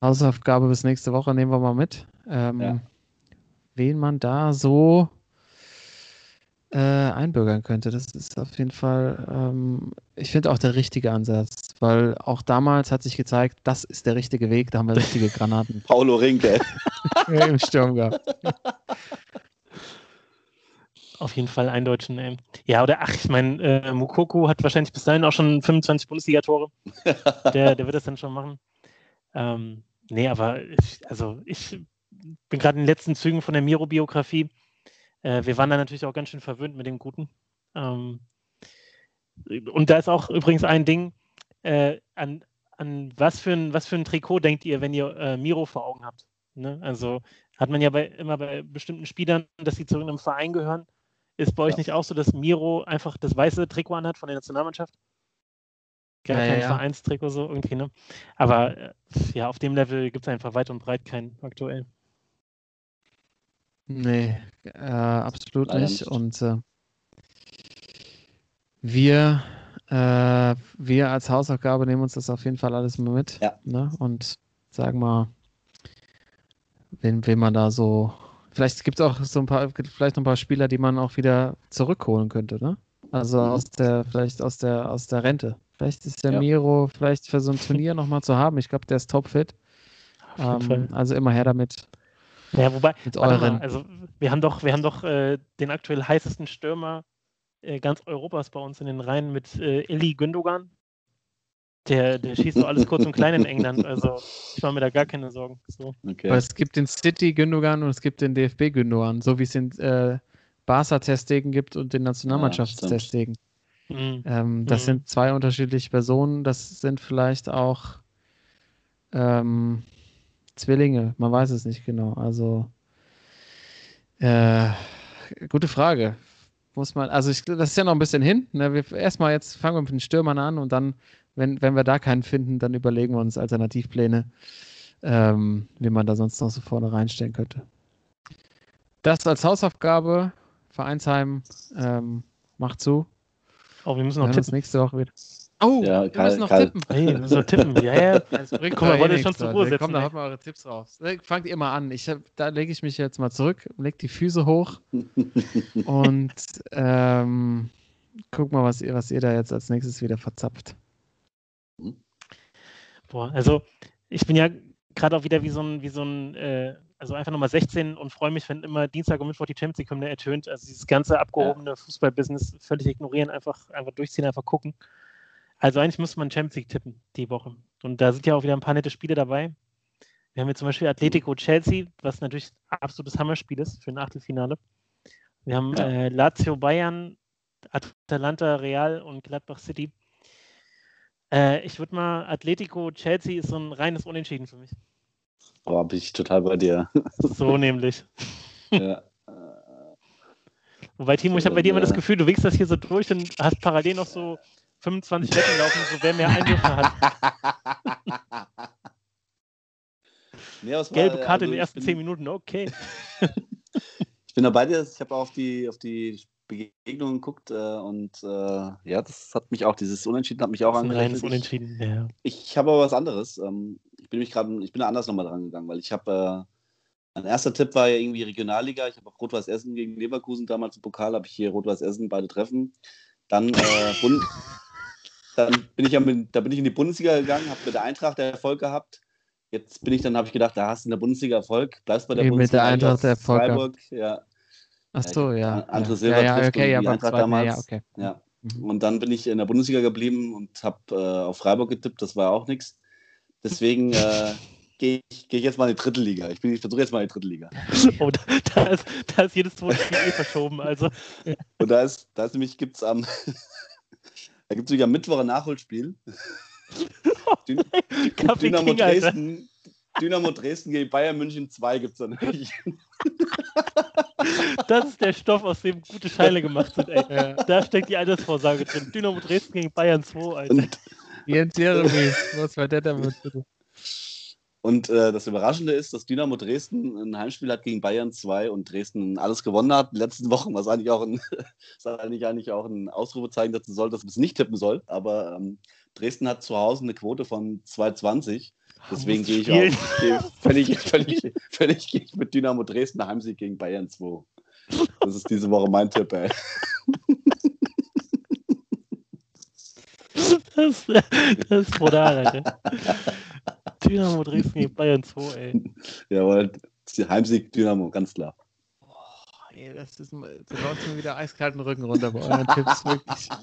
S2: Hausaufgabe bis nächste Woche nehmen wir mal mit. Ähm, ja. Wen man da so äh, einbürgern könnte. Das ist auf jeden Fall, ähm, ich finde auch der richtige Ansatz, weil auch damals hat sich gezeigt, das ist der richtige Weg, da haben wir <laughs> richtige Granaten.
S4: Paulo Rinke. <laughs>
S2: Im Sturm gehabt.
S3: Auf jeden Fall eindeutschen. Ey. Ja, oder ach, ich meine, äh, Mukoko hat wahrscheinlich bis dahin auch schon 25 Bundesliga-Tore. <laughs> der, der wird das dann schon machen. Ähm, nee, aber ich, also ich bin gerade in den letzten Zügen von der Miro-Biografie. Äh, wir waren da natürlich auch ganz schön verwöhnt mit dem Guten. Ähm, und da ist auch übrigens ein Ding, äh, an, an was, für ein, was für ein Trikot denkt ihr, wenn ihr äh, Miro vor Augen habt? Ne? Also hat man ja bei, immer bei bestimmten Spielern, dass sie zu irgendeinem Verein gehören. Ist bei euch ja. nicht auch so, dass Miro einfach das weiße Trikot anhat von der Nationalmannschaft? Gar ja, kein ja, Vereinstrikot so irgendwie, ne? Aber äh, ja, auf dem Level gibt es einfach weit und breit keinen aktuell.
S2: Nee, äh, absolut Leider nicht. nicht. Und äh, wir, äh, wir als Hausaufgabe nehmen uns das auf jeden Fall alles mal mit.
S4: Ja.
S2: Ne? Und sagen mal, wen, wen man da so Vielleicht gibt es auch so ein paar, vielleicht noch ein paar Spieler, die man auch wieder zurückholen könnte, ne? Also mhm. aus der, vielleicht aus der, aus der Rente. Vielleicht ist der ja. Miro vielleicht für so ein Turnier nochmal zu haben. Ich glaube, der ist topfit. Ähm, also immer her damit.
S3: Ja, wobei, mit euren. Mal, also wir haben doch, wir haben doch äh, den aktuell heißesten Stürmer äh, ganz Europas bei uns in den Reihen mit äh, Eli Gündogan. Der, der schießt so alles kurz und klein in England. Also ich mache mir da gar keine Sorgen. So.
S2: Okay. Aber es gibt den City Gündogan und es gibt den DFB Gündogan, so wie es den äh, Barca-Testegen gibt und den Nationalmannschaftstestegen. Ja, mhm. ähm, das mhm. sind zwei unterschiedliche Personen. Das sind vielleicht auch ähm, Zwillinge. Man weiß es nicht genau. Also äh, gute Frage muss man, also ich, das ist ja noch ein bisschen hin. Ne? Wir, erstmal jetzt fangen wir mit den Stürmern an und dann wenn, wenn wir da keinen finden, dann überlegen wir uns Alternativpläne, ähm, wie man da sonst noch so vorne reinstellen könnte. Das als Hausaufgabe. Vereinsheim ähm, macht zu.
S3: Oh, wir müssen noch wir tippen.
S2: nächste Woche wieder.
S3: Oh, ja, wir müssen noch Karl. tippen. Hey, wir müssen noch tippen. <laughs> Ja, ja.
S2: Also, Guck mal, wollte schon zur Ruhe setzen. Komm, da haut mal eure Tipps raus. Fangt ihr mal an. Ich hab, da lege ich mich jetzt mal zurück, leg die Füße hoch <laughs> und ähm, guck mal, was ihr, was ihr da jetzt als nächstes wieder verzapft.
S3: Boah, also ich bin ja gerade auch wieder wie so ein, wie so ein, äh, also einfach nochmal 16 und freue mich, wenn immer Dienstag und Mittwoch die Champions League-Hymne ertönt. Also dieses ganze abgehobene ja. Fußballbusiness völlig ignorieren, einfach, einfach durchziehen, einfach gucken. Also eigentlich muss man Champions League tippen die Woche. Und da sind ja auch wieder ein paar nette Spiele dabei. Wir haben jetzt zum Beispiel Atletico Chelsea, was natürlich ein absolutes Hammerspiel ist für ein Achtelfinale. Wir haben ja. äh, Lazio Bayern, Atalanta, Real und Gladbach City. Äh, ich würde mal, Atletico, Chelsea ist so ein reines Unentschieden für mich.
S4: Boah, bin ich total bei dir. <laughs>
S3: So nämlich.
S4: ja. <laughs>
S3: Wobei, Timo, ich habe bei dir immer das Gefühl, du winkst das hier so durch und hast parallel noch so 25 Wetten laufen, so wer mehr Einwürfe hat. <laughs>
S4: Nee,
S3: Gelbe Karte
S4: also
S3: in den ersten
S4: bin-
S3: 10 Minuten, okay.
S4: Ich bin da bei dir. Ich habe auf die, auf die Begegnungen geguckt äh, und äh, ja, das hat mich auch, dieses Unentschieden hat mich auch angelächelt. Ich,
S3: Unentschieden. Ja.
S4: ich habe aber was anderes. Ähm, ich bin nämlich gerade, ich bin da anders nochmal dran gegangen, weil ich habe, äh, mein erster Tipp war ja irgendwie Regionalliga. Ich habe auch Rot-Weiß Essen gegen Leverkusen damals im Pokal, habe ich hier Rot-Weiß Essen beide Treffen. Dann, äh, Bund, <laughs> dann bin ich ja mit, da bin ich in die Bundesliga gegangen, habe mit der Eintracht Erfolg gehabt. Jetzt bin ich dann, habe ich gedacht, da hast du in der Bundesliga Erfolg, bleibst bei der
S2: Wie mit
S4: Bundesliga.
S2: der
S4: eigentlich
S2: Eintracht Erfolg gehabt.
S4: Freiburg, ja.
S2: Ach so, ja.
S4: André
S2: ja.
S4: Silva
S2: ja, ja,
S4: trifft
S2: okay,
S4: und
S2: ja,
S4: Eintracht
S2: zweiten, ja,
S4: damals.
S2: okay.
S4: Ja.
S2: Mhm.
S4: Und dann bin ich in der Bundesliga geblieben und habe äh, auf Freiburg getippt, das war auch nichts. Deswegen äh, <laughs> gehe ich, geh ich jetzt mal in die dritte Liga. Ich, ich versuche jetzt mal in die dritte Liga. <laughs>
S3: Oh, da, da, ist, da ist jedes zweite Spiel eh verschoben. Also,
S4: Und da ist, da ist nämlich, gibt's am, <laughs> da gibt es Mittwoch ein Nachholspiel.
S3: Kaffee
S4: Dynamo. Dresden, Dynamo Dresden gegen Bayern München 2 gibt es dann nämlich. <laughs>
S3: Das ist der Stoff, aus dem gute Scheine gemacht sind, ey. Da steckt die Altersvorsage drin. Dynamo Dresden gegen Bayern 2, Alter.
S4: Und,
S2: Jens Jeremy, was war der damit bitte?
S4: und äh, das Überraschende ist, dass Dynamo Dresden ein Heimspiel hat gegen Bayern 2 und Dresden alles gewonnen hat in den letzten Wochen, was eigentlich auch ein, <laughs> was eigentlich, eigentlich auch ein Ausrufezeichen dazu soll, dass man es nicht tippen soll. Aber ähm, Dresden hat zu Hause eine Quote von 2,20. Deswegen
S3: Musst
S4: gehe ich
S3: spielen.
S4: auch gehe <laughs> völlig, völlig, völlig gehe ich mit Dynamo Dresden Heimsieg gegen Bayern 2. Das ist diese Woche mein Tipp, ey.
S3: Das, das ist brutal, Alter. Dynamo Dresden gegen Bayern 2, ey.
S4: Jawohl, Heimsieg Dynamo, ganz klar.
S2: Ey, das ist, du läufst mir wieder eiskalten Rücken runter bei euren Tipps, wirklich. <laughs>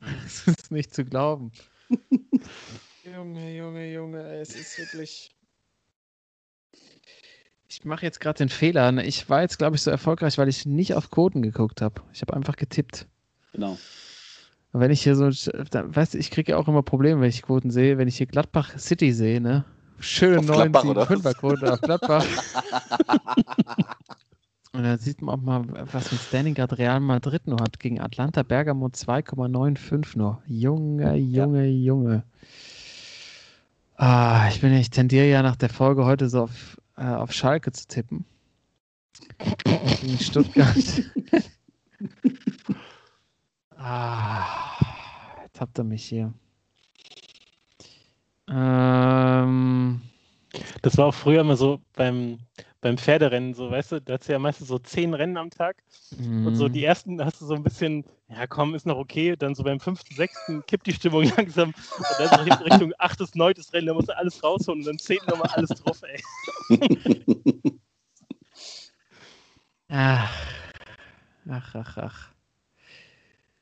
S2: Das ist nicht zu glauben. Junge, Junge, Junge, es ist wirklich. Ich mache jetzt gerade den Fehler. ne? Ich war jetzt, glaube ich, so erfolgreich, weil ich nicht auf Quoten geguckt habe. Ich habe einfach getippt.
S4: Genau.
S2: Und wenn ich hier so, dann, weißt du, ich kriege ja auch immer Probleme, wenn ich Quoten sehe. Wenn ich hier Gladbach City sehe, ne? Schöne
S4: Auf Gladbach,
S2: 9
S4: oder?
S2: 5er Quote auf Gladbach. <laughs> Und dann sieht man auch mal, was ein Standing gerade Real Madrid nur hat. Gegen Atlanta Bergamo 2,95 nur. Junge, Junge, Junge. Ah, ich bin, ich tendiere ja nach der Folge heute so auf, äh, auf Schalke zu tippen. Gegen Stuttgart. <laughs> ah, jetzt habt ihr mich hier. Ähm,
S3: Das war auch früher immer so beim, beim Pferderennen, so, weißt du, da hast du ja meistens so zehn Rennen am Tag. Und so
S2: mm,
S3: die ersten hast du so ein bisschen, ja komm, ist noch okay. Dann so beim fünften, sechsten kippt die Stimmung <laughs> langsam. Und dann so Richtung- achtes, neuntes Rennen, da musst du alles rausholen und dann zehnten nochmal alles drauf, ey. <laughs>
S2: Ach, ach, ach, ach.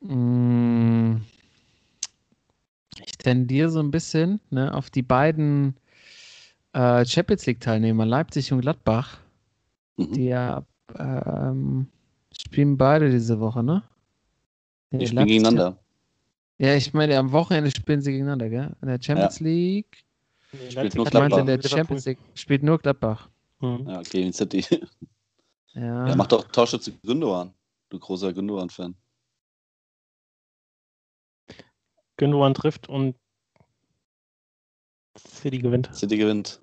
S2: Mm, Ich tendiere so ein bisschen ne, auf die beiden äh, Champions League-Teilnehmer, Leipzig und Gladbach.
S4: Mhm.
S2: Die ja ähm, spielen beide diese Woche, ne?
S4: Die spielen
S2: Leipzig-
S4: gegeneinander.
S2: Ja, ich meine, am Wochenende spielen sie gegeneinander, gell? In der Champions League.
S3: Nee,
S4: Spielt nur
S2: in
S4: Gladbach.
S2: der Champions League spielt nur Gladbach.
S3: Mhm.
S4: Ja, gegen City.
S2: Ja.
S4: Ja, mach doch Torschütze Gündogan. Du großer Gündogan-Fan.
S3: Gündogan trifft und City gewinnt.
S4: City gewinnt.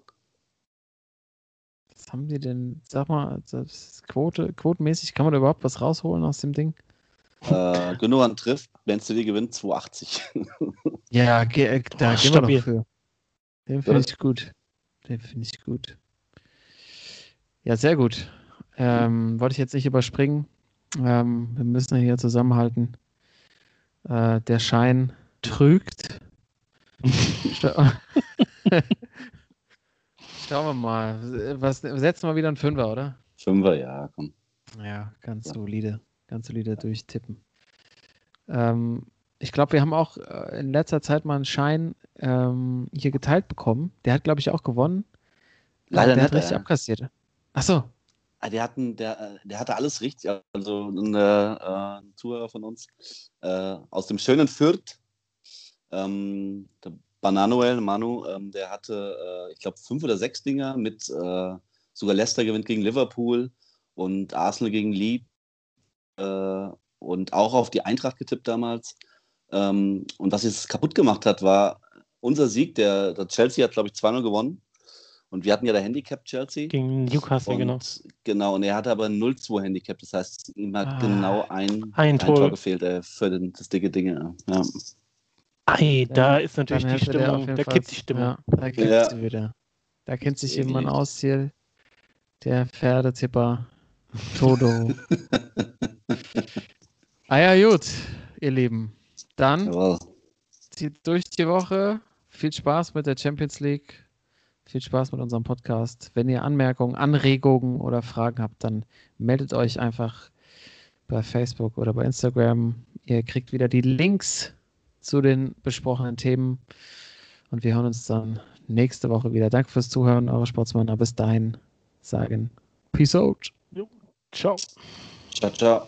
S2: Haben die denn? Sag mal, das Quote, quotenmäßig, kann man da überhaupt was rausholen aus dem Ding?
S4: Äh, Gündogan trifft, Man City gewinnt 2,80. <laughs>
S2: Ja, ge äh, da
S3: Boah,
S2: gehen wir
S3: stabil.
S2: doch für. Den finde
S4: Ja.
S2: ich gut. Den finde ich gut. Ja, sehr gut. Ähm, wollte ich jetzt nicht überspringen. Ähm, wir müssen hier zusammenhalten. Äh, der Schein trügt. <laughs> <laughs> Schau- Schauen wir mal. Was, setzen wir wieder einen Fünfer, oder?
S4: Fünfer, ja, komm.
S2: Ja, ganz
S4: Ja.
S2: solide. Ganz solide durchtippen. Ähm, ich glaube, wir haben auch äh, in letzter Zeit mal einen Schein ähm, hier geteilt bekommen. Der hat, glaube ich, auch gewonnen.
S4: Leider
S2: der hat richtig
S4: äh.
S2: abkassiert. Achso.
S4: Ah, Der, hatten, der, äh, der hatte alles richtig. Also ein, äh, Zuhörer von uns äh, aus dem schönen Fürth, ähm, der Bananuel, Manu, ähm, der hatte, äh, ich glaube, fünf oder sechs Dinger mit äh, sogar Leicester gewinnt gegen Liverpool und Arsenal gegen Leeds äh, und auch auf die Eintracht getippt damals. Ähm, und was es kaputt gemacht hat, war unser Sieg. Der, der Chelsea hat, glaube ich, 2-0 gewonnen. Und wir hatten ja der Handicap Chelsea.
S3: Gegen Newcastle,
S4: Und,
S3: genau.
S4: Genau, und er hatte aber 0-2 Handicap. Das heißt, ihm hat
S3: Ah,
S4: genau ein,
S3: ein Tor.
S4: gefehlt äh, für den, das dicke Ding. Ja.
S3: Ei, da ist natürlich die Stimmung,
S2: jeden
S3: da
S2: Fall-
S3: kippt die Stimmung.
S2: Ja, da kippt
S4: Ja.
S2: sie wieder. Da kennt sich jemand aus hier. Der Pferdetipper Todo. <laughs> ah ja, gut, ihr Lieben. Dann
S4: Jawohl.
S2: zieht durch die Woche. Viel Spaß mit der Champions League. Viel Spaß mit unserem Podcast. Wenn ihr Anmerkungen, Anregungen oder Fragen habt, dann meldet euch einfach bei Facebook oder bei Instagram. Ihr kriegt wieder die Links zu den besprochenen Themen. Und wir hören uns dann nächste Woche wieder. Danke fürs Zuhören, eure Sportsmänner. Bis dahin sagen Peace out.
S3: Ciao.
S4: Ciao, ciao.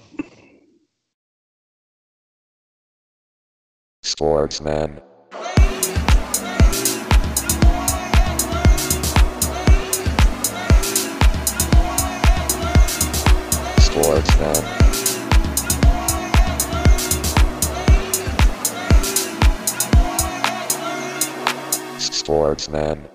S1: Sportsman. Sportsman. Sportsman.